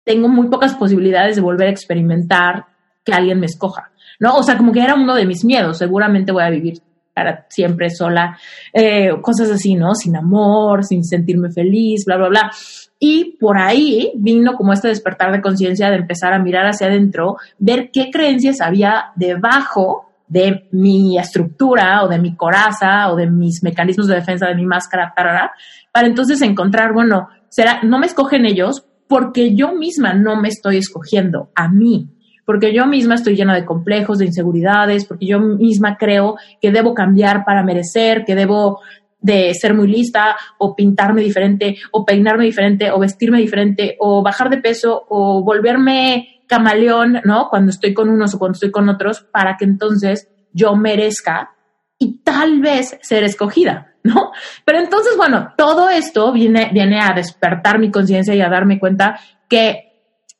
tengo muy pocas posibilidades de volver a experimentar que alguien me escoja, ¿no? O sea, como que era uno de mis miedos, seguramente voy a vivir para siempre sola, eh, cosas así, ¿no? Sin amor, sin sentirme feliz, bla, bla, bla. Y por ahí vino como este despertar de conciencia de empezar a mirar hacia adentro, ver qué creencias había debajo de mi estructura o de mi coraza o de mis mecanismos de defensa de mi máscara, para entonces encontrar, bueno, será, no me escogen ellos, porque yo misma no me estoy escogiendo a mí, porque yo misma estoy llena de complejos, de inseguridades, porque yo misma creo que debo cambiar para merecer, que debo de ser muy lista o pintarme diferente o peinarme diferente o vestirme diferente o bajar de peso o volverme camaleón, ¿no? Cuando estoy con unos o cuando estoy con otros, para que entonces yo merezca y tal vez ser escogida. ¿no? Pero entonces, bueno, todo esto viene, viene a despertar mi conciencia y a darme cuenta que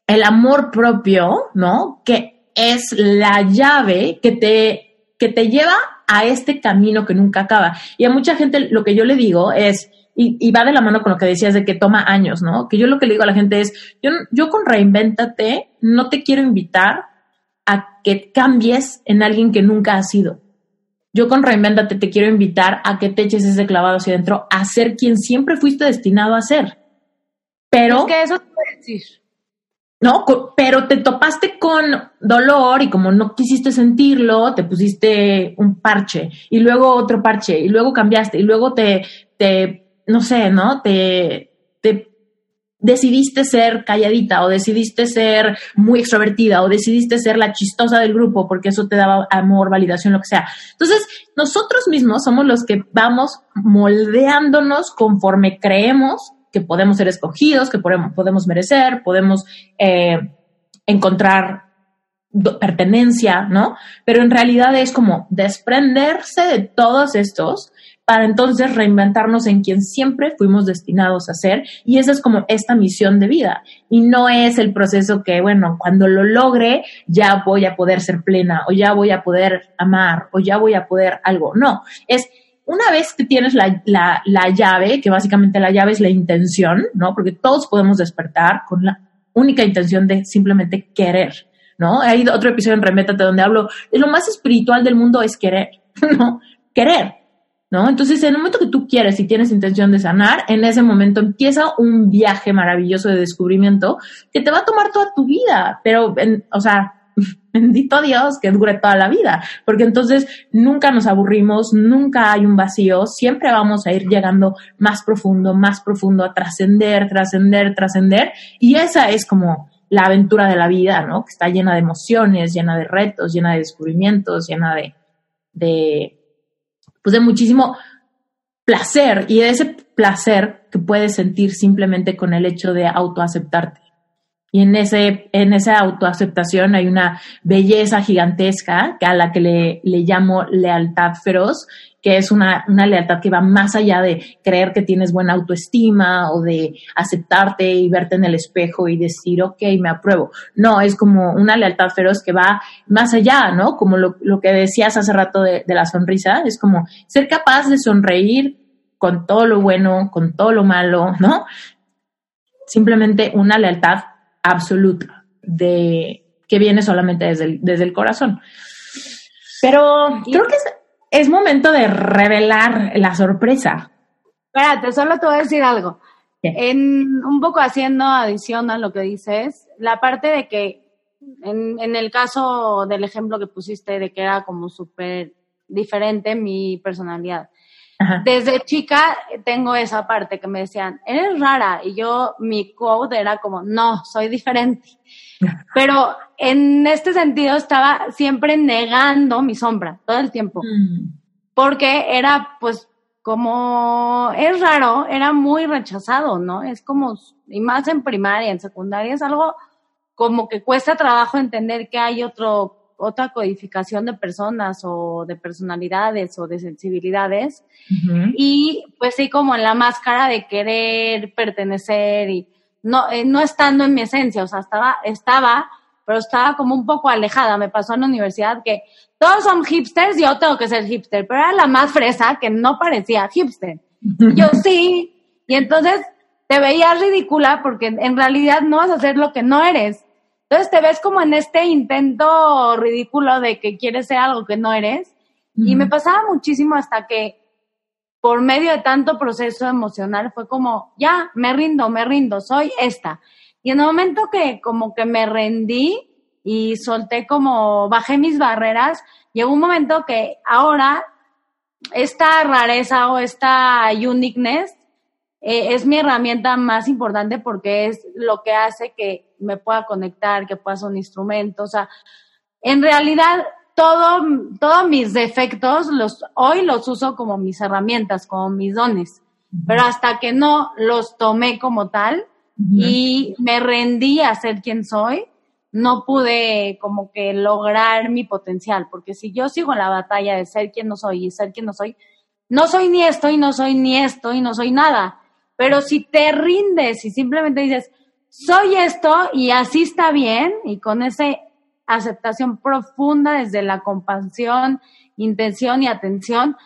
el amor propio, ¿no? Que es la llave que te, que te lleva a este camino que nunca acaba. Y a mucha gente lo que yo le digo es, y, va de la mano con lo que decías de que toma años, ¿no? Que yo lo que le digo a la gente es, yo, yo con Reinvéntate no te quiero invitar a que cambies en alguien que nunca has sido. Yo con Reinventate te quiero invitar a que te eches ese clavado hacia adentro, a ser quien siempre fuiste destinado a ser. Pero... Es eso te decir. No, pero te topaste con dolor y como no quisiste sentirlo, te pusiste un parche y luego otro parche y luego cambiaste y luego te, te no sé, ¿no? Te, te decidiste ser calladita o decidiste ser muy extrovertida o decidiste ser la chistosa del grupo porque eso te daba amor, validación, lo que sea. Entonces, nosotros mismos somos los que vamos moldeándonos conforme creemos que podemos ser escogidos, que podemos, merecer, podemos eh, encontrar pertenencia, ¿no? Pero en realidad es como desprenderse de todos estos para entonces reinventarnos en quien siempre fuimos destinados a ser. Y esa es como esta misión de vida. Y no es el proceso que, bueno, cuando lo logre ya voy a poder ser plena o ya voy a poder amar o ya voy a poder algo. No, es una vez que tienes la, la, la llave, que básicamente la llave es la intención, ¿no? Porque todos podemos despertar con la única intención de simplemente querer. ¿no? Hay otro episodio en Remétate donde hablo de lo más espiritual del mundo es querer, ¿no? Querer. ¿no? Entonces, en el momento que tú quieres y tienes intención de sanar, en ese momento empieza un viaje maravilloso de descubrimiento que te va a tomar toda tu vida, pero, o sea, bendito Dios que dure toda la vida, porque entonces nunca nos aburrimos, nunca hay un vacío, siempre vamos a ir llegando más profundo, más profundo, a trascender, trascender, trascender, y esa es como la aventura de la vida, ¿no? Que está llena de emociones, llena de retos, llena de descubrimientos, llena de, de pues de muchísimo placer y de ese placer que puedes sentir simplemente con el hecho de autoaceptarte. Y en, ese, en esa autoaceptación hay una belleza gigantesca a la que le, le llamo lealtad feroz, que es una, una lealtad que va más allá de creer que tienes buena autoestima o de aceptarte y verte en el espejo y decir, ok, me apruebo. No, es como una lealtad feroz que va más allá, ¿no? Como lo, lo que decías hace rato de, de la sonrisa, es como ser capaz de sonreír con todo lo bueno, con todo lo malo, ¿no? Simplemente una lealtad absoluta de que viene solamente desde el, desde el corazón. Pero creo que es, es momento de revelar la sorpresa. Espérate, solo te voy a decir algo. En, un poco haciendo adición a lo que dices, la parte de que en, en el caso del ejemplo que pusiste de que era como súper diferente mi personalidad. Desde chica tengo esa parte que me decían, eres rara. Y yo, mi quote era como, no, soy diferente. Pero en este sentido estaba siempre negando mi sombra todo el tiempo. Mm. Porque era, pues, como es raro, era muy rechazado, ¿no? Es como, y más en primaria, en secundaria, es algo como que cuesta trabajo entender que hay otro otra codificación de personas o de personalidades o de sensibilidades. Y pues sí, como en la máscara de querer pertenecer y no, eh, no estando en mi esencia, o sea, estaba, estaba, pero estaba como un poco alejada. Me pasó en la universidad que todos son hipsters yo tengo que ser hipster, pero era la más fresa que no parecía hipster. Yo sí, y entonces te veías ridícula porque en realidad no vas a hacer lo que no eres. Entonces te ves como en este intento ridículo de que quieres ser algo que no eres. Y me pasaba muchísimo hasta que por medio de tanto proceso emocional fue como, ya, me rindo, me rindo, soy esta. Y en el momento que como que me rendí y solté como, bajé mis barreras, llegó un momento que ahora esta rareza o esta uniqueness eh, es mi herramienta más importante porque es lo que hace que me pueda conectar, que pueda ser un instrumento. O sea, en realidad, todo, todos mis defectos los, hoy los uso como mis herramientas, como mis dones. Pero hasta que no los tomé como tal y me rendí a ser quien soy, no pude como que lograr mi potencial. Porque si yo sigo en la batalla de ser quien no soy y ser quien no soy, no soy ni esto y no soy ni esto y no soy nada pero si te rindes y simplemente dices, soy esto y así está bien, y con esa aceptación profunda desde la compasión, intención y atención,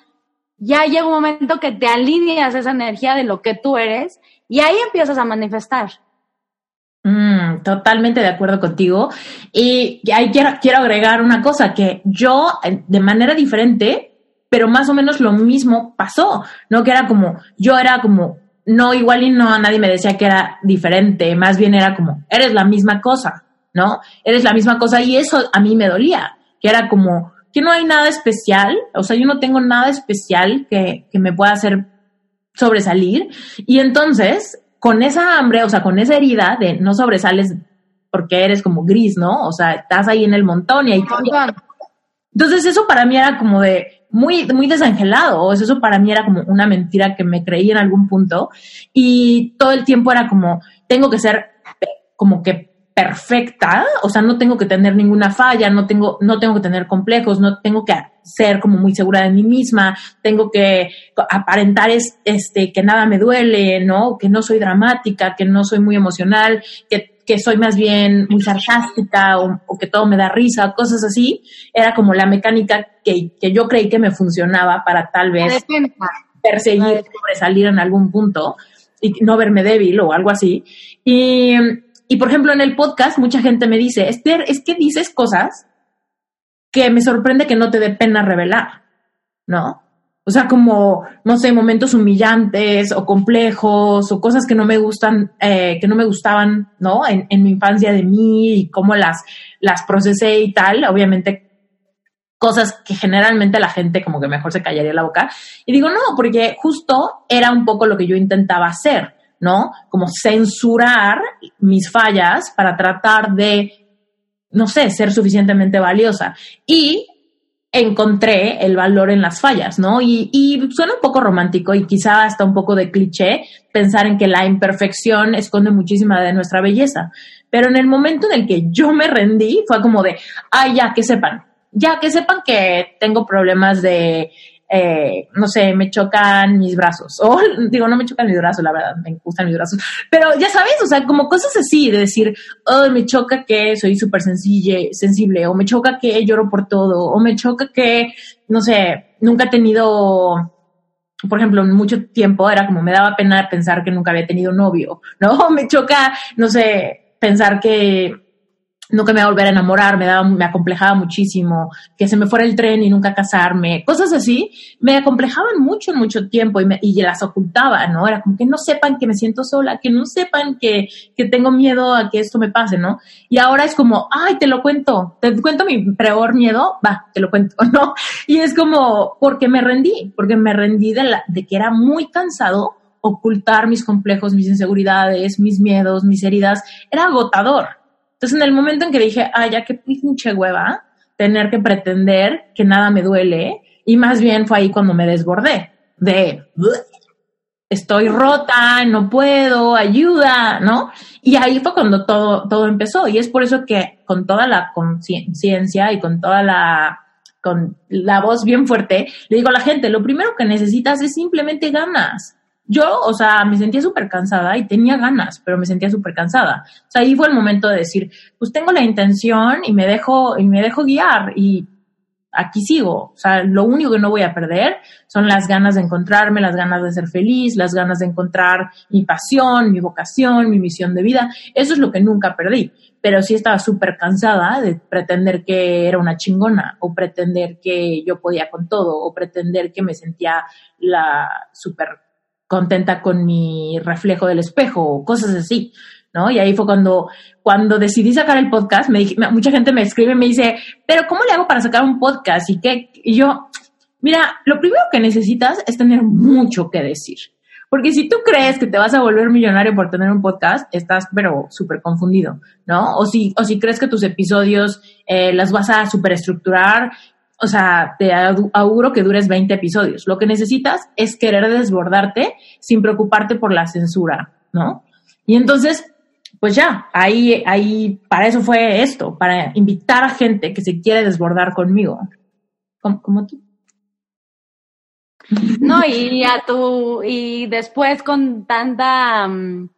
ya llega un momento que te alineas esa energía de lo que tú eres y ahí empiezas a manifestar. Mm, totalmente de acuerdo contigo. Y ahí quiero, quiero agregar una cosa, que yo eh, de manera diferente, pero más o menos lo mismo pasó, ¿no? Que era como, yo era como no, igual y no, nadie me decía que era diferente, más bien era como, eres la misma cosa, ¿no? Eres la misma cosa y eso a mí me dolía, que era como, que no hay nada especial, o sea, yo no tengo nada especial que, que me pueda hacer sobresalir y entonces, con esa hambre, o sea, con esa herida de no sobresales porque eres como gris, ¿no? O sea, estás ahí en el montón y ahí... Entonces eso para mí era como de, muy, muy desangelado. Eso para mí era como una mentira que me creí en algún punto. Y todo el tiempo era como, tengo que ser como que perfecta, o sea, no tengo que tener ninguna falla, no tengo, no tengo que tener complejos, no tengo que ser como muy segura de mí misma, tengo que aparentar es, este, que nada me duele, ¿no? Que no soy dramática, que no soy muy emocional, que que soy más bien muy sarcástica o, que todo me da risa, cosas así, era como la mecánica que, que yo creí que me funcionaba para tal vez perseguir, sobresalir en algún punto y no verme débil o algo así. Y, y por ejemplo, en el podcast mucha gente me dice, Esther, es que dices cosas que me sorprende que no te dé pena revelar, ¿no? O sea, como, no sé, momentos humillantes o complejos o cosas que no me gustan, eh, que no me gustaban, ¿no? En, en, mi infancia de mí y cómo las, las procesé y tal. Obviamente, cosas que generalmente la gente como que mejor se callaría la boca. Y digo, no, porque justo era un poco lo que yo intentaba hacer, ¿no? Como censurar mis fallas para tratar de, no sé, ser suficientemente valiosa. Y encontré el valor en las fallas, ¿no? Y, suena un poco romántico y quizá hasta un poco de cliché pensar en que la imperfección esconde muchísima de nuestra belleza. Pero en el momento en el que yo me rendí, fue como de, ay, ya, que sepan, ya, que sepan que tengo problemas de eh, no sé, me chocan mis brazos. O digo, no me chocan mis brazos, la verdad, me gustan mis brazos. Pero ya sabes, o sea, como cosas así, de decir, oh, me choca que soy súper sensible, o me choca que lloro por todo, o me choca que, no sé, nunca he tenido por ejemplo, mucho tiempo era como me daba pena pensar que nunca había tenido novio, ¿no? Me choca, no sé, pensar que nunca me iba a volver a enamorar, me daba, me acomplejaba muchísimo, que se me fuera el tren y nunca casarme, cosas así, me acomplejaban mucho en mucho tiempo y, me, y las ocultaba, ¿no? Era como que no sepan que me siento sola, que no sepan que, que tengo miedo a que esto me pase, ¿no? Y ahora es como, ay, te lo cuento, te cuento mi peor miedo, va, te lo cuento, ¿no? Y es como, porque me rendí, porque me rendí de, la, de que era muy cansado ocultar mis complejos, mis inseguridades, mis miedos, mis heridas, era agotador. Entonces, en el momento en que dije, ay, ya qué pinche hueva, tener que pretender que nada me duele, y más bien fue ahí cuando me desbordé, de, estoy rota, no puedo, ayuda, ¿no? Y ahí fue cuando todo, todo empezó. Y es por eso que con toda la conciencia y con toda la, con la voz bien fuerte, le digo a la gente, lo primero que necesitas es simplemente ganas yo, o sea, me sentía súper cansada y tenía ganas, pero me sentía súper cansada. O sea, ahí fue el momento de decir, pues tengo la intención y me dejo, y me dejo guiar y aquí sigo. O sea, lo único que no voy a perder son las ganas de encontrarme, las ganas de ser feliz, las ganas de encontrar mi pasión, mi vocación, mi misión de vida. Eso es lo que nunca perdí. Pero sí estaba súper cansada de pretender que era una chingona o pretender que yo podía con todo o pretender que me sentía la súper contenta con mi reflejo del espejo o cosas así, ¿no? Y ahí fue cuando, cuando decidí sacar el podcast, mucha gente me escribe y me dice, pero ¿cómo le hago para sacar un podcast? Y qué, yo, mira, lo primero que necesitas es tener mucho que decir. Porque si tú crees que te vas a volver millonario por tener un podcast, estás pero súper confundido, ¿no? O si, o si crees que tus episodios eh, las vas a superestructurar o sea, te auguro que dures 20 episodios. Lo que necesitas es querer desbordarte sin preocuparte por la censura, ¿no? Y entonces, pues ya, ahí, ahí, para eso fue esto, para invitar a gente que se quiere desbordar conmigo, como, tú. No, y a tu, y después con tanta, mm,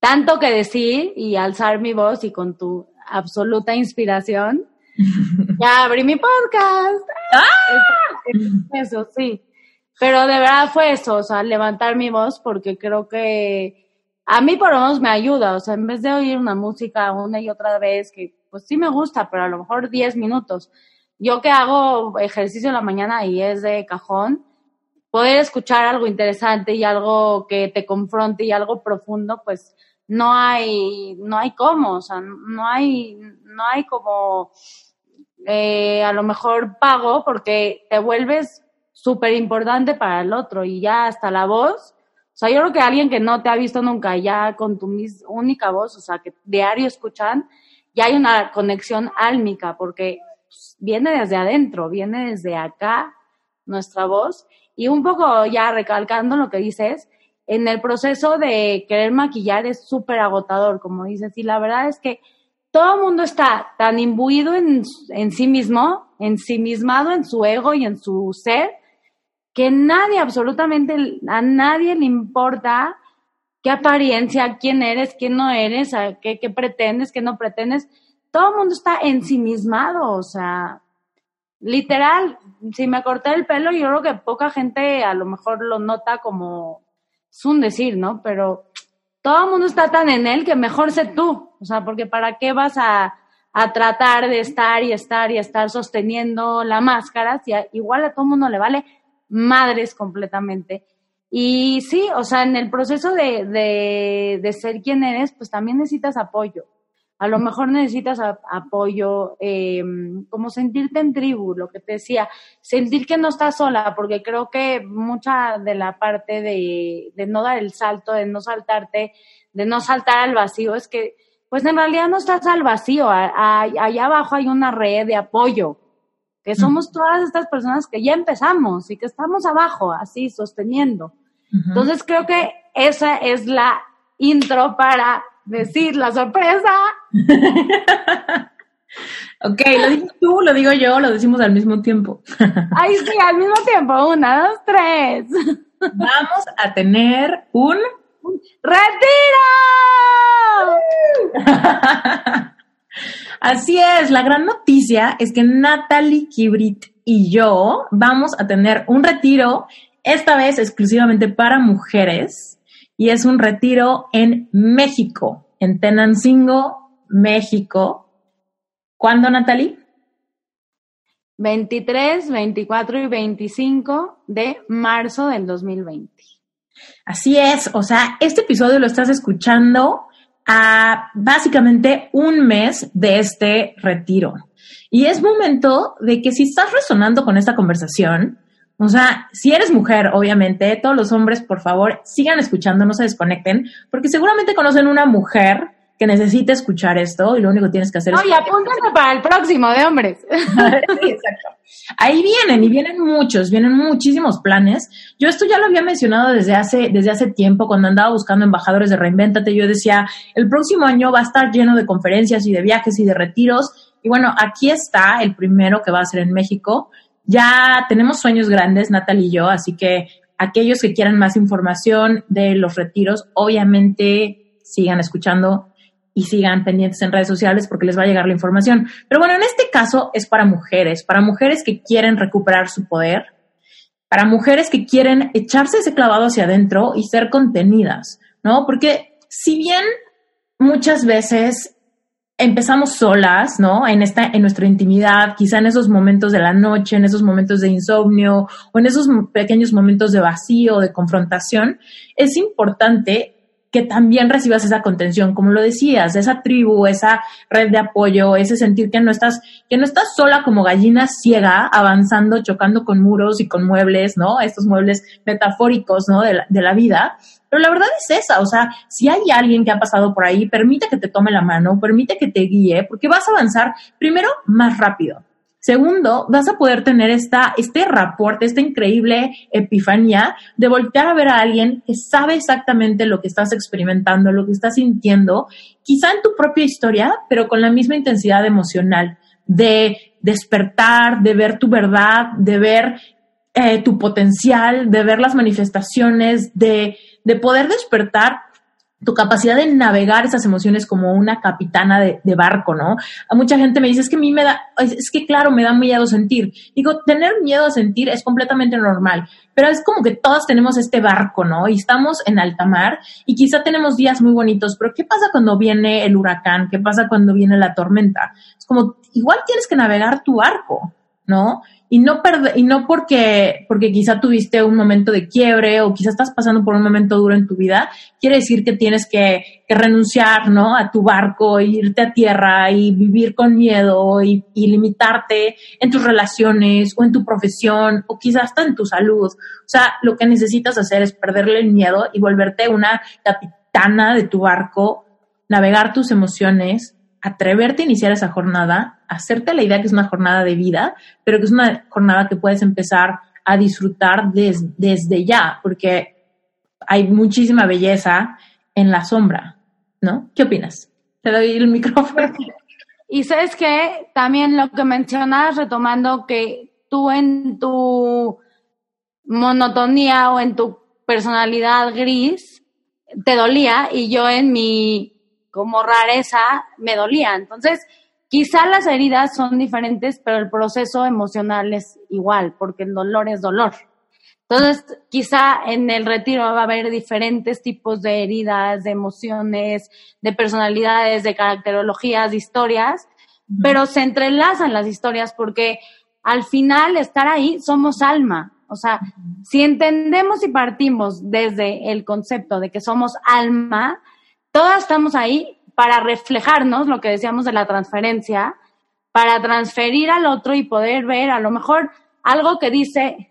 tanto que decir y alzar mi voz y con tu absoluta inspiración, ya abrí mi podcast. ¡Ah! Eso, sí. Pero de verdad fue eso, o sea, levantar mi voz porque creo que a mí por lo menos me ayuda, o sea, en vez de oír una música una y otra vez, que pues sí me gusta, pero a lo mejor 10 minutos. Yo que hago ejercicio en la mañana y es de cajón, poder escuchar algo interesante y algo que te confronte y algo profundo, pues no hay, no hay cómo, o sea, no hay, no hay como eh, a lo mejor pago porque te vuelves súper importante para el otro y ya hasta la voz. O sea, yo creo que alguien que no te ha visto nunca ya con tu única voz, o sea, que diario escuchan, ya hay una conexión álmica porque pues, viene desde adentro, viene desde acá nuestra voz. Y un poco ya recalcando lo que dices, en el proceso de querer maquillar es súper agotador, como dices, y la verdad es que todo el mundo está tan imbuido en, en sí mismo, ensimismado en su ego y en su ser, que nadie, absolutamente a nadie le importa qué apariencia, quién eres, quién no eres, qué, qué pretendes, qué no pretendes. Todo el mundo está ensimismado, o sea, literal, si me corté el pelo, yo creo que poca gente a lo mejor lo nota como es un decir, ¿no? Pero todo el mundo está tan en él que mejor sé tú. O sea, porque ¿para qué vas a, a tratar de estar y estar y estar sosteniendo la máscara si igual a todo el mundo le vale madres completamente? Y sí, o sea, en el proceso de, de, de ser quien eres, pues también necesitas apoyo a lo mejor necesitas apoyo, eh, como sentirte en tribu, lo que te decía, sentir que no estás sola, porque creo que mucha de la parte de, de no dar el salto, de no saltarte, de no saltar al vacío, es que, pues en realidad no estás al vacío, allá abajo hay una red de apoyo, que somos todas estas personas que ya empezamos y que estamos abajo, así, sosteniendo. Entonces creo que esa es la intro para decir la sorpresa. ok, lo dices tú, lo digo yo, lo decimos al mismo tiempo. Ay, sí, al mismo tiempo. Una, dos, tres. Vamos a tener un retiro. Así es, la gran noticia es que Natalie Kibrit y yo vamos a tener un retiro, esta vez exclusivamente para mujeres, y es un retiro en México, en Tenancingo, México. ¿Cuándo, Natalie? 23, 24 y 25 de marzo del 2020. Así es, o sea, este episodio lo estás escuchando a básicamente un mes de este retiro. Y es momento de que si estás resonando con esta conversación, o sea, si eres mujer, obviamente, todos los hombres, por favor, sigan escuchando, no se desconecten, porque seguramente conocen una mujer que necesita escuchar esto y lo único que tienes que hacer es... Oye, apúntate para el próximo de hombres. sí, exacto. Ahí vienen y vienen muchos, vienen muchísimos planes. Yo esto ya lo había mencionado desde hace, desde hace tiempo, cuando andaba buscando embajadores de Reinventate, yo decía, el próximo año va a estar lleno de conferencias y de viajes y de retiros. Y bueno, aquí está el primero que va a ser en México. Ya tenemos sueños grandes, Natalie y yo, así que aquellos que quieran más información de los retiros, obviamente sigan escuchando y sigan pendientes en redes sociales porque les va a llegar la información. Pero bueno, en este caso es para mujeres, para mujeres que quieren recuperar su poder, para mujeres que quieren echarse ese clavado hacia adentro y ser contenidas, ¿no? Porque si bien muchas veces empezamos solas, ¿no? En esta, en nuestra intimidad, quizá en esos momentos de la noche, en esos momentos de insomnio o en esos pequeños momentos de vacío, de confrontación, es importante que también recibas esa contención, como lo decías, esa tribu, esa red de apoyo, ese sentir que no estás, que no estás sola como gallina ciega, avanzando, chocando con muros y con muebles, ¿no? Estos muebles metafóricos, ¿no? De la, de la vida. Pero la verdad es esa, o sea, si hay alguien que ha pasado por ahí, permite que te tome la mano, permite que te guíe, porque vas a avanzar primero más rápido. Segundo, vas a poder tener esta, este reporte, esta increíble epifanía de voltear a ver a alguien que sabe exactamente lo que estás experimentando, lo que estás sintiendo, quizá en tu propia historia, pero con la misma intensidad emocional, de despertar, de ver tu verdad, de ver eh, tu potencial, de ver las manifestaciones, de, de poder despertar tu capacidad de navegar esas emociones como una capitana de, barco, ¿no? A mucha gente me dice, es que a mí me da, es, que claro, me da miedo sentir. Digo, tener miedo a sentir es completamente normal, pero es como que todos tenemos este barco, ¿no? Y estamos en alta mar y quizá tenemos días muy bonitos, pero ¿qué pasa cuando viene el huracán? ¿Qué pasa cuando viene la tormenta? Es como, igual tienes que navegar tu barco, ¿no? Y no y no porque, porque quizá tuviste un momento de quiebre o quizá estás pasando por un momento duro en tu vida, quiere decir que tienes que, que renunciar, ¿no? A tu barco, irte a tierra y vivir con miedo y, y, limitarte en tus relaciones o en tu profesión o quizás hasta en tu salud. O sea, lo que necesitas hacer es perderle el miedo y volverte una capitana de tu barco, navegar tus emociones, atreverte a iniciar esa jornada, hacerte la idea que es una jornada de vida, pero que es una jornada que puedes empezar a disfrutar desde ya, porque hay muchísima belleza en la sombra, ¿no? ¿Qué opinas? Te doy el micrófono. Y sabes que también lo que mencionas, retomando que tú en tu monotonía o en tu personalidad gris te dolía y yo en mi como rareza me dolía. Entonces, quizá las heridas son diferentes, pero el proceso emocional es igual, porque el dolor es dolor. Entonces, quizá en el retiro va a haber diferentes tipos de heridas, de emociones, de personalidades, de caracterologías, de historias, pero se entrelazan las historias porque al final estar ahí somos alma. O sea, si entendemos y partimos desde el concepto de que somos alma, todas estamos ahí para reflejarnos, lo que decíamos de la transferencia, para transferir al otro y poder ver a lo mejor algo que dice,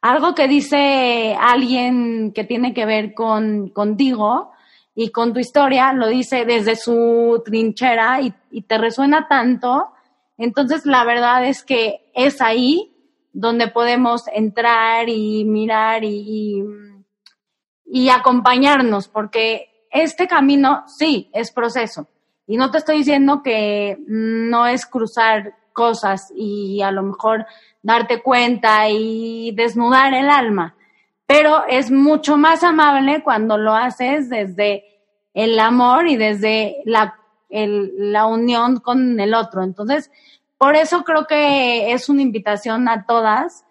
algo que dice alguien que tiene que ver con contigo y con tu historia lo dice desde su trinchera y, y te resuena tanto. Entonces, la verdad es que es ahí donde podemos entrar y mirar y, y, acompañarnos, porque este camino sí es proceso. Y no te estoy diciendo que no es cruzar cosas y a lo mejor darte cuenta y desnudar el alma, pero es mucho más amable cuando lo haces desde el amor y desde la, la unión con el otro. Entonces, por eso creo que es una invitación a todas.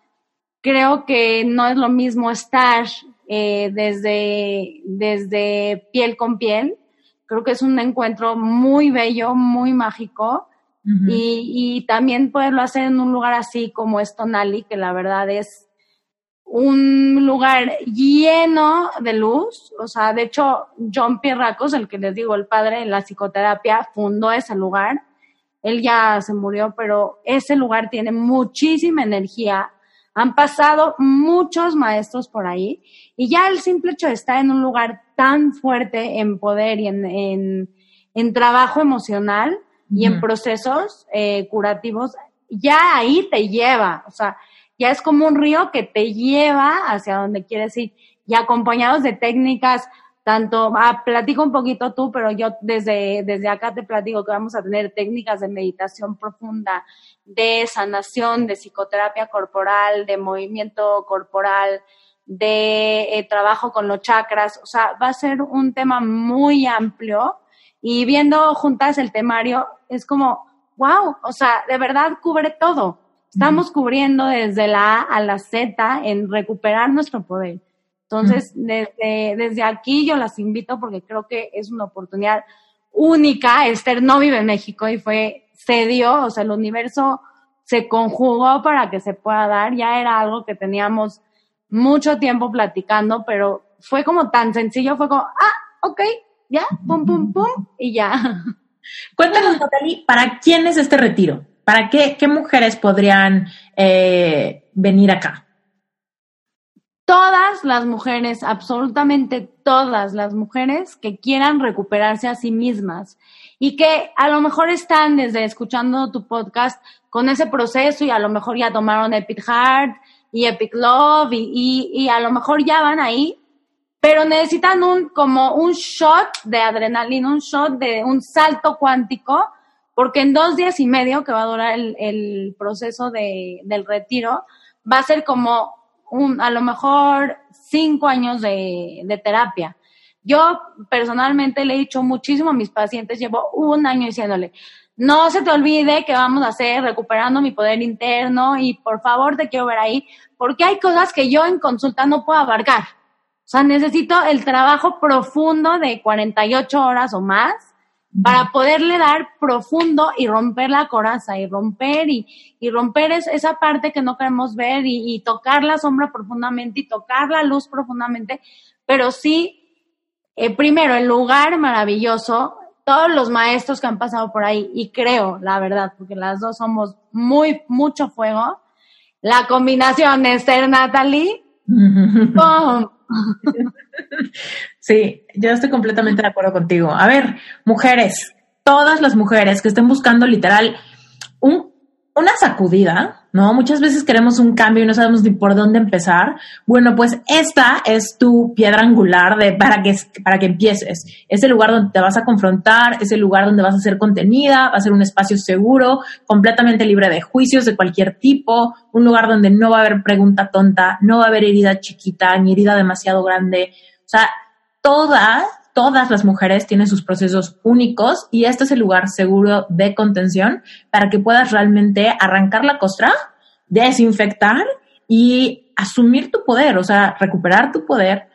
Creo que no es lo mismo estar eh, desde, desde piel con piel. Creo que es un encuentro muy bello, muy mágico. y, y, también poderlo hacer en un lugar así como es Tonali, que la verdad es un lugar lleno de luz. O sea, de hecho, John Pierracos, el que les digo, el padre de la psicoterapia, fundó ese lugar él ya se murió, pero ese lugar tiene muchísima energía. Han pasado muchos maestros por ahí y ya el simple hecho de estar en un lugar tan fuerte en poder y en, en, trabajo emocional y en procesos eh, curativos, ya ahí te lleva, o sea, ya es como un río que te lleva hacia donde quieres ir. Y acompañados de técnicas tanto, ah, platico un poquito tú, pero yo desde, desde acá te platico que vamos a tener técnicas de meditación profunda, de sanación, de psicoterapia corporal, de movimiento corporal, de eh, trabajo con los chakras, o sea, va a ser un tema muy amplio. Y viendo juntas el temario es como, wow, o sea, de verdad cubre todo. Estamos cubriendo desde la A a la Z en recuperar nuestro poder. Entonces, desde, desde aquí yo las invito porque creo que es una oportunidad única. Esther no vive en México y fue, se dio, o sea, el universo se conjugó para que se pueda dar. Ya era algo que teníamos mucho tiempo platicando, pero fue como tan sencillo, fue como, ah, ok, ya, pum, pum, pum, y ya. Cuéntanos, Natalie, ¿para quién es este retiro? ¿Para qué, qué mujeres podrían eh, venir acá? todas las mujeres, absolutamente todas las mujeres que quieran recuperarse a sí mismas y que a lo mejor están desde escuchando tu podcast con ese proceso y a lo mejor ya tomaron Epic Heart y Epic Love y, y, a lo mejor ya van ahí, pero necesitan un como un shot de adrenalina, un shot de un salto cuántico, porque en dos días y medio que va a durar el, el proceso de, del retiro, va a ser como un, a lo mejor cinco años de, de terapia. Yo personalmente le he dicho muchísimo a mis pacientes, llevo un año diciéndole, no se te olvide que vamos a hacer recuperando mi poder interno y por favor te quiero ver ahí, porque hay cosas que yo en consulta no puedo abarcar. O sea, necesito el trabajo profundo de 48 horas o más para poderle dar profundo y romper la coraza y romper y, y romper esa parte que no queremos ver y, tocar la sombra profundamente y tocar la luz profundamente, pero sí, eh, primero, el lugar maravilloso, todos los maestros que han pasado por ahí y creo, la verdad, porque las dos somos muy, mucho fuego, la combinación Esther Natalie, Sí, yo estoy completamente de acuerdo contigo. A ver, mujeres, todas las mujeres que estén buscando literal un, una sacudida, ¿no? Muchas veces queremos un cambio y no sabemos ni por dónde empezar. Bueno, pues esta es tu piedra angular de, para, que, para que empieces. Es el lugar donde te vas a confrontar, es el lugar donde vas a ser contenida, va a ser un espacio seguro, completamente libre de juicios de cualquier tipo, un lugar donde no va a haber pregunta tonta, no va a haber herida chiquita ni herida demasiado grande. O sea, todas, todas las mujeres tienen sus procesos únicos y este es el lugar seguro de contención para que puedas realmente arrancar la costra, desinfectar y asumir tu poder, o sea, recuperar tu poder,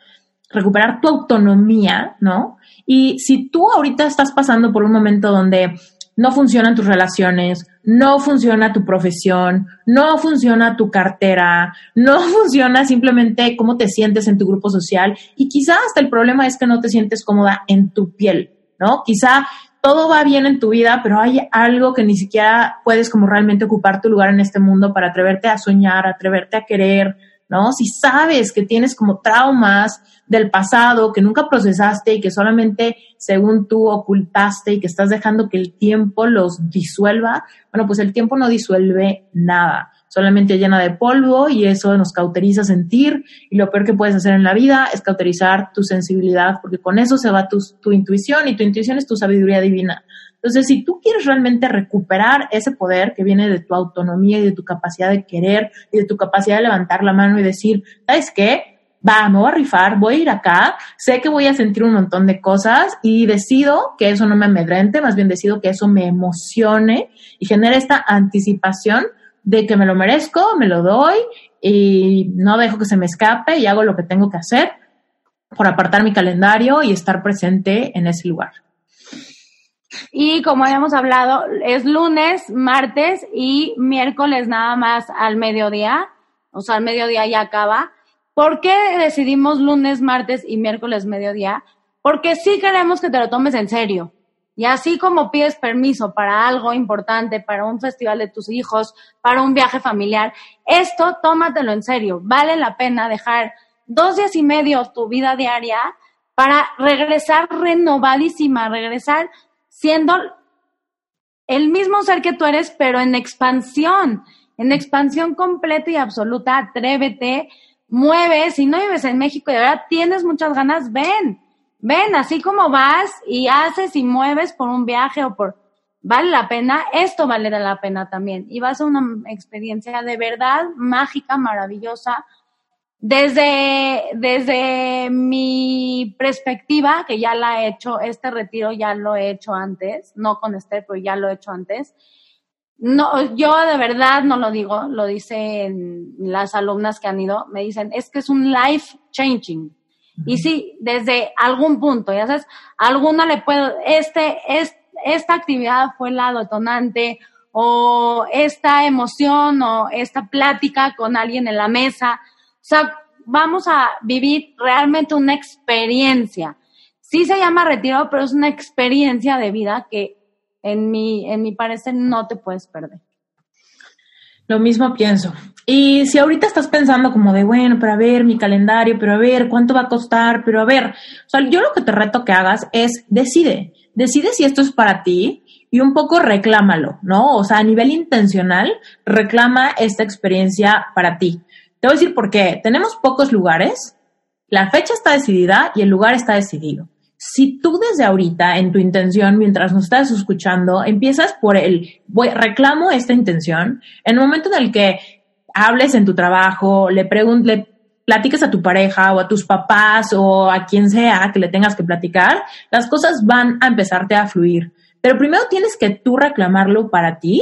recuperar tu autonomía, ¿no? Y si tú ahorita estás pasando por un momento donde no funcionan tus relaciones, no funciona tu profesión, no funciona tu cartera, no funciona simplemente cómo te sientes en tu grupo social y quizá hasta el problema es que no te sientes cómoda en tu piel, ¿no? Quizá todo va bien en tu vida, pero hay algo que ni siquiera puedes como realmente ocupar tu lugar en este mundo para atreverte a soñar, atreverte a querer, ¿no? Si sabes que tienes como traumas del pasado que nunca procesaste y que solamente según tú ocultaste y que estás dejando que el tiempo los disuelva, bueno, pues el tiempo no disuelve nada solamente llena de polvo y eso nos cauteriza sentir y lo peor que puedes hacer en la vida es cauterizar tu sensibilidad porque con eso se va tu, tu intuición y tu intuición es tu sabiduría divina. Entonces, si tú quieres realmente recuperar ese poder que viene de tu autonomía y de tu capacidad de querer y de tu capacidad de levantar la mano y decir, ¿sabes qué? Va, me voy a rifar, voy a ir acá, sé que voy a sentir un montón de cosas y decido que eso no me amedrente, más bien decido que eso me emocione y genere esta anticipación de que me lo merezco, me lo doy y no dejo que se me escape y hago lo que tengo que hacer por apartar mi calendario y estar presente en ese lugar. Y como habíamos hablado, es lunes, martes y miércoles nada más al mediodía, o sea, al mediodía ya acaba. ¿Por qué decidimos lunes, martes y miércoles mediodía? Porque sí queremos que te lo tomes en serio. Y así como pides permiso para algo importante, para un festival de tus hijos, para un viaje familiar, esto tómatelo en serio. Vale la pena dejar dos días y medio tu vida diaria para regresar renovadísima, regresar siendo el mismo ser que tú eres, pero en expansión, en expansión completa y absoluta. Atrévete, mueve. Si no vives en México y ahora tienes muchas ganas, ven ven, así como vas y haces y mueves por un viaje o por, vale la pena, esto vale la pena también. Y va a una experiencia de verdad mágica, maravillosa. Desde, desde mi perspectiva, que ya la he hecho, este retiro ya lo he hecho antes, no con este, pero ya lo he hecho antes. No, yo de verdad no lo digo, lo dicen las alumnas que han ido, me dicen, es que es un life changing. Y sí, desde algún punto, ya sabes, alguno le puedo, este, es, esta actividad fue la detonante o esta emoción o esta plática con alguien en la mesa. O sea, vamos a vivir realmente una experiencia. Sí se llama retiro, pero es una experiencia de vida que en mi, en mi parecer no te puedes perder. Lo mismo pienso. Y si ahorita estás pensando como de, bueno, pero a ver mi calendario, pero a ver cuánto va a costar, pero a ver, o sea, yo lo que te reto que hagas es decide, decide si esto es para ti y un poco reclámalo, ¿no? O sea, a nivel intencional, reclama esta experiencia para ti. Te voy a decir por qué. Tenemos pocos lugares, la fecha está decidida y el lugar está decidido si tú desde ahorita en tu intención, mientras nos estás escuchando, empiezas por el, voy, reclamo esta intención, en el momento en el que hables en tu trabajo, le le platiques a tu pareja o a tus papás o a quien sea que le tengas que platicar, las cosas van a empezarte a fluir. Pero primero tienes que tú reclamarlo para ti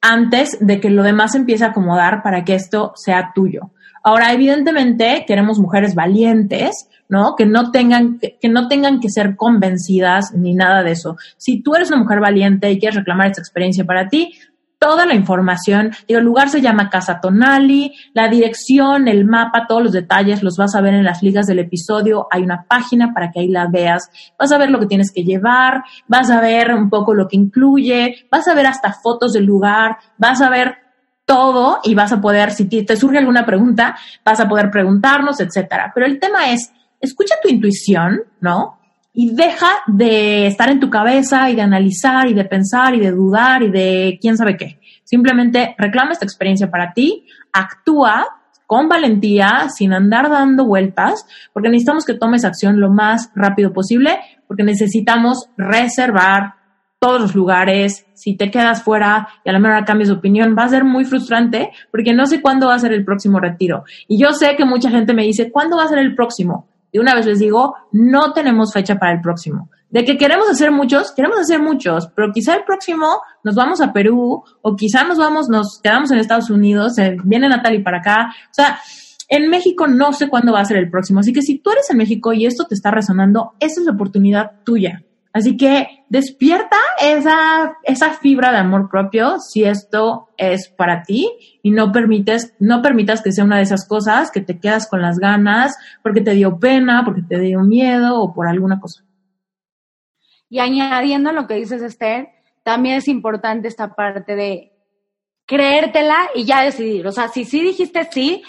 antes de que lo demás empiece a acomodar para que esto sea tuyo. Ahora, evidentemente, queremos mujeres valientes, ¿no? Que no tengan, que, no tengan que ser convencidas ni nada de eso. Si tú eres una mujer valiente y quieres reclamar esta experiencia para ti, toda la información, digo, el lugar se llama Casa Tonali, la dirección, el mapa, todos los detalles los vas a ver en las ligas del episodio, hay una página para que ahí la veas, vas a ver lo que tienes que llevar, vas a ver un poco lo que incluye, vas a ver hasta fotos del lugar, vas a ver todo y vas a poder, si te surge alguna pregunta, vas a poder preguntarnos, etcétera. Pero el tema es, escucha tu intuición, ¿no? Y deja de estar en tu cabeza y de analizar y de pensar y de dudar y de quién sabe qué. Simplemente reclama esta experiencia para ti, actúa con valentía, sin andar dando vueltas, porque necesitamos que tomes acción lo más rápido posible, porque necesitamos reservar todos los lugares, si te quedas fuera y a la mejor cambias de opinión, va a ser muy frustrante porque no sé cuándo va a ser el próximo retiro. Y yo sé que mucha gente me dice, ¿cuándo va a ser el próximo? Y una vez les digo, no tenemos fecha para el próximo. De que queremos hacer muchos, queremos hacer muchos, pero quizá el próximo nos vamos a Perú o quizá nos vamos, nos quedamos en Estados Unidos, eh, viene Natalie para acá. O sea, en México no sé cuándo va a ser el próximo. Así que si tú eres en México y esto te está resonando, esa es la oportunidad tuya. Así que despierta esa, esa fibra de amor propio si esto es para ti y no permites, no permitas que sea una de esas cosas que te quedas con las ganas porque te dio pena, porque te dio miedo o por alguna cosa. Y añadiendo lo que dices, Esther, también es importante esta parte de creértela y ya decidir. O sea, si sí dijiste sí,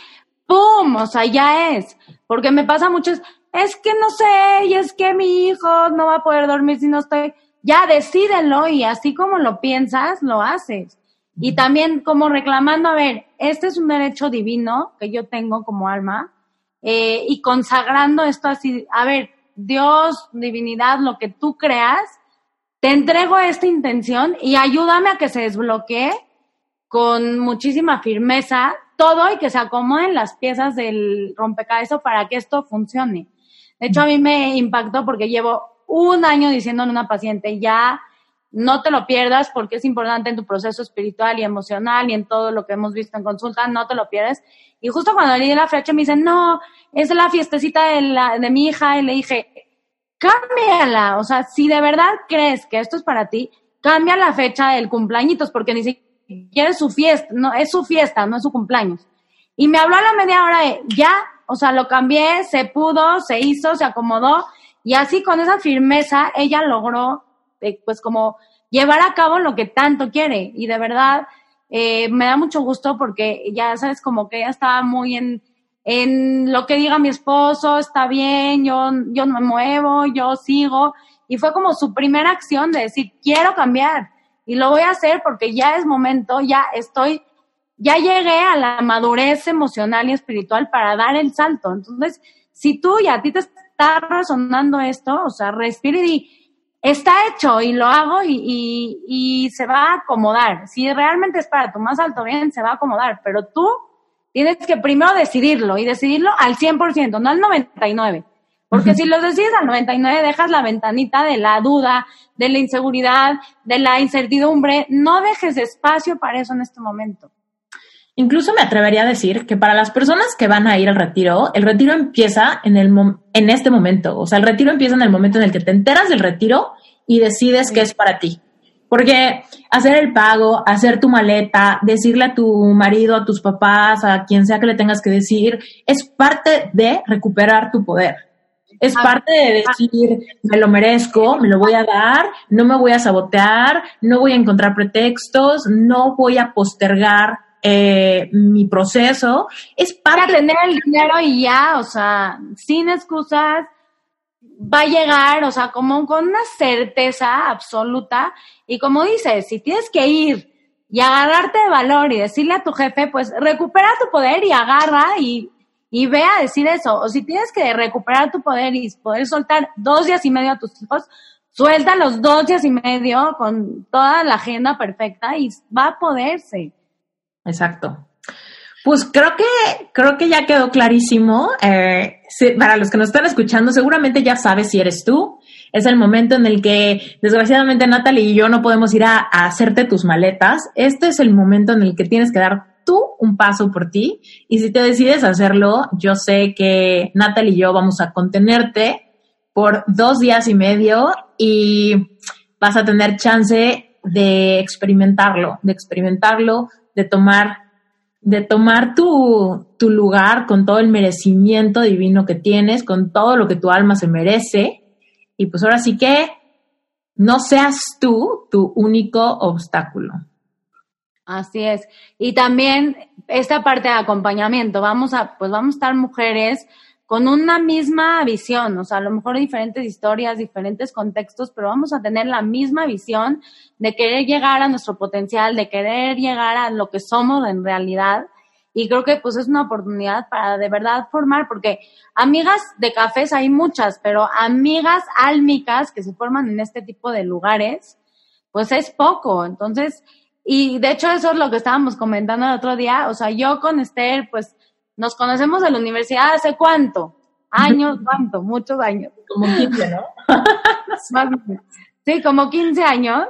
¡pum! O sea, ya es. Porque me pasa mucho, es, que no sé, y es que mi hijo no va a poder dormir si no estoy. Ya decídelo y así como lo piensas, lo haces. Y también como reclamando, a ver, este es un derecho divino que yo tengo como alma, eh, y consagrando esto así, a ver, Dios, divinidad, lo que tú creas, te entrego esta intención y ayúdame a que se desbloquee con muchísima firmeza todo y que se acomoden las piezas del rompecabezas para que esto funcione. De hecho, a mí me impactó porque llevo un año diciéndole a una paciente, ya no te lo pierdas porque es importante en tu proceso espiritual y emocional y en todo lo que hemos visto en consulta, no te lo pierdas. Y justo cuando le di la fecha me dice, no, es la fiestecita de, la, de mi hija y le dije, cámbiala, o sea, si de verdad crees que esto es para ti, cambia la fecha del cumpleañitos porque ni siquiera es su fiesta, no, es su fiesta, no es su cumpleaños. Y me habló a la media hora de, ya, o sea, lo cambié, se pudo, se hizo, se acomodó, y así con esa firmeza ella logró, eh, pues como llevar a cabo lo que tanto quiere. Y de verdad, eh, me da mucho gusto porque ya sabes, como que ella estaba muy en, en lo que diga mi esposo, está bien, yo, yo me muevo, yo sigo. Y fue como su primera acción de decir, quiero cambiar. Y lo voy a hacer porque ya es momento, ya estoy ya llegué a la madurez emocional y espiritual para dar el salto. Entonces, si tú y a ti te está resonando esto, o sea, respira y di, está hecho y lo hago y, y, se va a acomodar. Si realmente es para tu más alto bien, se va a acomodar, pero tú tienes que primero decidirlo y decidirlo al 100%, no al 99%. Porque si lo decides al 99, dejas la ventanita de la duda, de la inseguridad, de la incertidumbre. No dejes espacio para eso en este momento. Incluso me atrevería a decir que para las personas que van a ir al retiro, el retiro empieza en, el en este momento. O sea, el retiro empieza en el momento en el que te enteras del retiro y decides que es para ti. Porque hacer el pago, hacer tu maleta, decirle a tu marido, a tus papás, a quien sea que le tengas que decir, es parte de recuperar tu poder. Es ah. parte de decir, me lo merezco, me lo voy a dar, no me voy a sabotear, no voy a encontrar pretextos, no voy a postergar eh, mi proceso, es para tener el dinero y ya, o sea, sin excusas, va a llegar, o sea, como con una certeza absoluta. Y como dices, si tienes que ir y agarrarte de valor y decirle a tu jefe, pues recupera tu poder y agarra y, y ve a decir eso. O si tienes que recuperar tu poder y poder soltar dos días y medio a tus hijos, suelta los dos días y medio con toda la agenda perfecta y va a poderse. Exacto. Pues creo que, creo que ya quedó clarísimo. Eh, para los que nos están escuchando, seguramente ya sabes si eres tú. Es el momento en el que, desgraciadamente, Natalie y yo no podemos ir a, a hacerte tus maletas. Este es el momento en el que tienes que dar tú un paso por ti. Y si te decides hacerlo, yo sé que Natalie y yo vamos a contenerte por dos días y medio y vas a tener chance de experimentarlo, de experimentarlo, de tomar, de tomar tu, tu lugar con todo el merecimiento divino que tienes, con todo lo que tu alma se merece. Y pues ahora sí que no seas tú tu único obstáculo. Así es. Y también esta parte de acompañamiento, vamos a, pues vamos a estar mujeres con una misma visión, o sea, a lo mejor diferentes historias, diferentes contextos, pero vamos a tener la misma visión de querer llegar a nuestro potencial, de querer llegar a lo que somos en realidad. Y creo que pues es una oportunidad para de verdad formar, porque amigas de cafés hay muchas, pero amigas álmicas que se forman en este tipo de lugares, pues es poco. Entonces, y de hecho eso es lo que estábamos comentando el otro día, o sea, yo con Esther, pues nos conocemos de la universidad hace cuánto? Años, cuánto, muchos años. Como 15, ¿no? sí, como 15 años.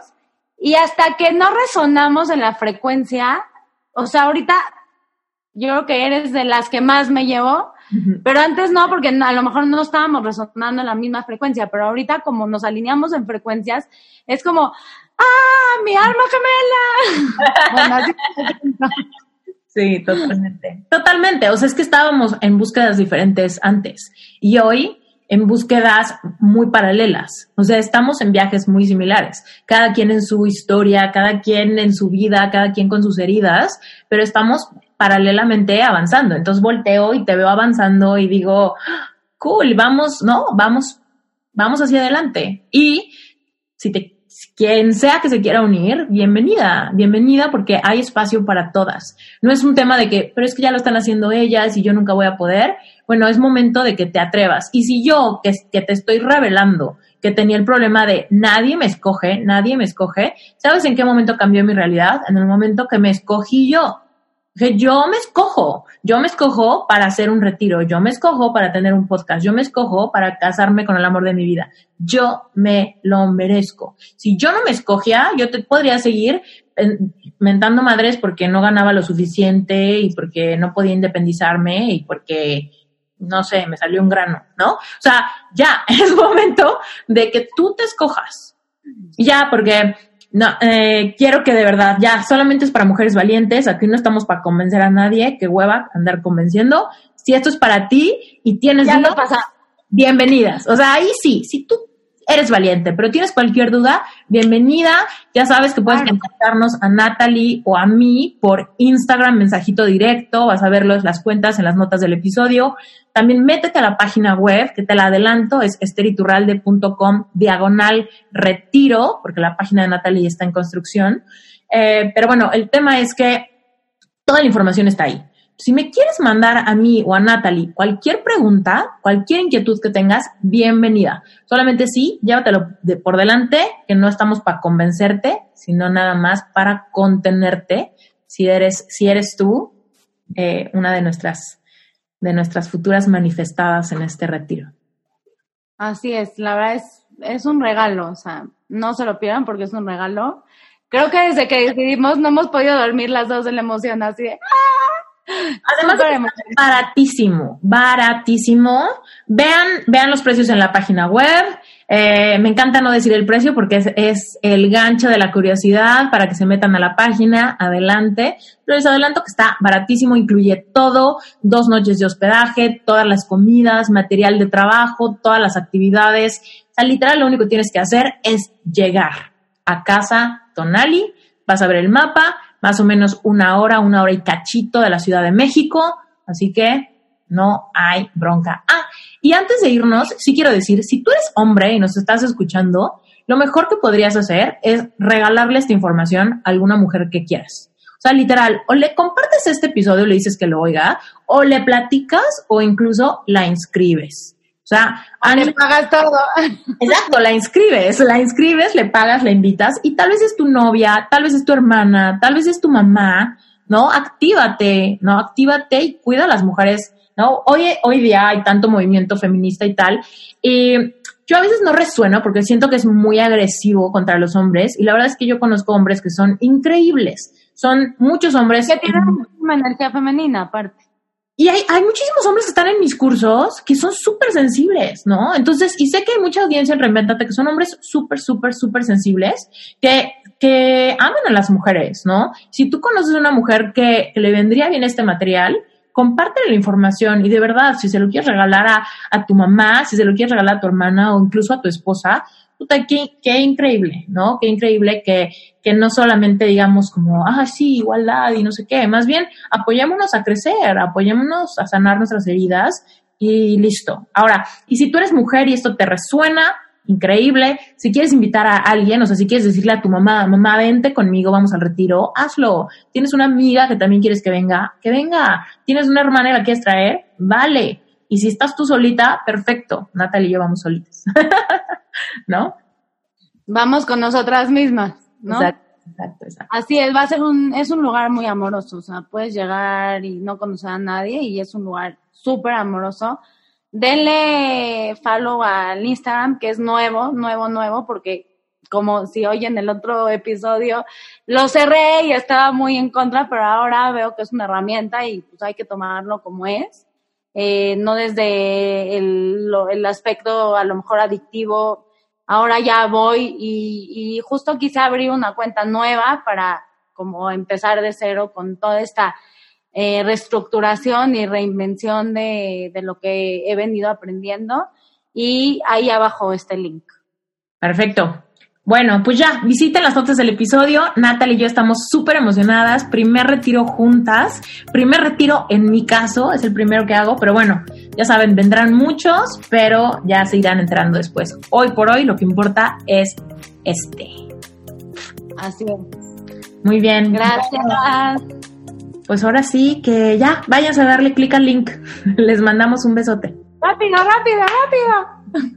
Y hasta que no resonamos en la frecuencia, o sea, ahorita yo creo que eres de las que más me llevo, pero antes no, porque a lo mejor no estábamos resonando en la misma frecuencia, pero ahorita como nos alineamos en frecuencias, es como, ¡ah, mi alma gemela! bueno, así, Sí, totalmente. Totalmente. O sea, es que estábamos en búsquedas diferentes antes y hoy en búsquedas muy paralelas. O sea, estamos en viajes muy similares. Cada quien en su historia, cada quien en su vida, cada quien con sus heridas, pero estamos paralelamente avanzando. Entonces volteo y te veo avanzando y digo, cool, vamos, no, vamos, vamos hacia adelante. Y si te quien sea que se quiera unir, bienvenida, bienvenida porque hay espacio para todas. No es un tema de que, pero es que ya lo están haciendo ellas y yo nunca voy a poder. Bueno, es momento de que te atrevas. Y si yo, que, que te estoy revelando que tenía el problema de nadie me escoge, nadie me escoge, ¿sabes en qué momento cambió mi realidad? En el momento que me escogí yo yo me escojo, yo me escojo para hacer un retiro, yo me escojo para tener un podcast, yo me escojo para casarme con el amor de mi vida. Yo me lo merezco. Si yo no me escogía, yo te podría seguir mentando madres porque no ganaba lo suficiente y porque no podía independizarme y porque no sé, me salió un grano, ¿no? O sea, ya es momento de que tú te escojas. Ya, porque no, eh, quiero que de verdad, ya, solamente es para mujeres valientes, aquí no estamos para convencer a nadie, que hueva andar convenciendo. Si esto es para ti y tienes ya pasa. bienvenidas. O sea, ahí sí, si tú eres valiente, pero tienes cualquier duda, bienvenida. Ya sabes que puedes contactarnos a Natalie o a mí por Instagram, mensajito directo, vas a ver las cuentas en las notas del episodio. También métete a la página web, que te la adelanto, es esteriturralde.com diagonal retiro, porque la página de Natalie está en construcción. Eh, pero bueno, el tema es que toda la información está ahí. Si me quieres mandar a mí o a Natalie cualquier pregunta, cualquier inquietud que tengas, bienvenida. Solamente sí, llévatelo de por delante, que no estamos para convencerte, sino nada más para contenerte. Si eres, si eres tú, eh, una de nuestras, de nuestras futuras manifestadas en este retiro. Así es, la verdad es, es un regalo, o sea, no se lo pierdan porque es un regalo. Creo que desde que decidimos no hemos podido dormir las dos de la emoción, así de ¡ah! Además, es baratísimo, baratísimo. Vean, vean los precios en la página web. Eh, me encanta no decir el precio porque es, es, el gancho de la curiosidad para que se metan a la página. Adelante. Pero les adelanto que está baratísimo, incluye todo, dos noches de hospedaje, todas las comidas, material de trabajo, todas las actividades. O sea, literal, lo único que tienes que hacer es llegar a casa Tonali, vas a ver el mapa, más o menos una hora, una hora y cachito de la Ciudad de México, así que no hay bronca. Ah, y antes de irnos, sí quiero decir, si tú eres hombre y nos estás escuchando, lo mejor que podrías hacer es regalarle esta información a alguna mujer que quieras. O sea, literal, o le compartes este episodio, le dices que lo oiga, o le platicas o incluso la inscribes. O sea, le pagas todo. Exacto, la inscribes, la inscribes, le pagas, la invitas y tal vez es tu novia, tal vez es tu hermana, tal vez es tu mamá, ¿no? Actívate, ¿no? Actívate y cuida a las mujeres, ¿no? Hoy, hoy día hay tanto movimiento feminista y tal. Y yo a veces no resueno porque siento que es muy agresivo contra los hombres y la verdad es que yo conozco hombres que son increíbles. Son muchos hombres. Que tienen una energía femenina aparte. Y hay, hay muchísimos hombres que están en mis cursos que son súper sensibles, ¿no? Entonces, y sé que hay mucha audiencia en Reinventate que son hombres súper, súper, súper sensibles que, que aman a las mujeres, ¿no? Si tú conoces a una mujer que, le vendría bien este material, compártele la información y de verdad, si se lo quieres regalar a, a tu mamá, si se lo quieres regalar a tu hermana o incluso a tu esposa, puta, qué, qué increíble, ¿no? Qué increíble que, que no solamente digamos como, ah, sí, igualdad y no sé qué, más bien apoyémonos a crecer, apoyémonos a sanar nuestras heridas y listo. Ahora, y si tú eres mujer y esto te resuena, increíble. Si quieres invitar a alguien, o sea, si quieres decirle a tu mamá, mamá, vente conmigo, vamos al retiro, hazlo. Tienes una amiga que también quieres que venga, que venga. Tienes una hermana y la quieres traer, vale. Y si estás tú solita, perfecto. Natalie y yo vamos solitas. ¿No? Vamos con nosotras mismas, ¿no? Exacto, exacto, exacto. Así es, va a ser un, es un lugar muy amoroso, o sea, puedes llegar y no conocer a nadie y es un lugar súper amoroso. Denle follow al Instagram, que es nuevo, nuevo, nuevo, porque como si oyen el otro episodio, lo cerré y estaba muy en contra, pero ahora veo que es una herramienta y pues hay que tomarlo como es. Eh, no desde el, el, aspecto a lo mejor adictivo. Ahora ya voy y, justo quise abrir una cuenta nueva para como empezar de cero con toda esta eh, reestructuración y reinvención de, de lo que he venido aprendiendo. Y ahí abajo este link. Perfecto. Bueno, pues ya, visiten las notas del episodio. Natalie y yo estamos súper emocionadas. Primer retiro juntas. Primer retiro en mi caso, es el primero que hago, pero bueno, ya saben, vendrán muchos, pero ya se irán entrando después. Hoy por hoy lo que importa es este. Así es. Muy bien. Gracias. Pues ahora sí que ya, váyanse a darle clic al link. Les mandamos un besote. Rápido, rápido, rápido.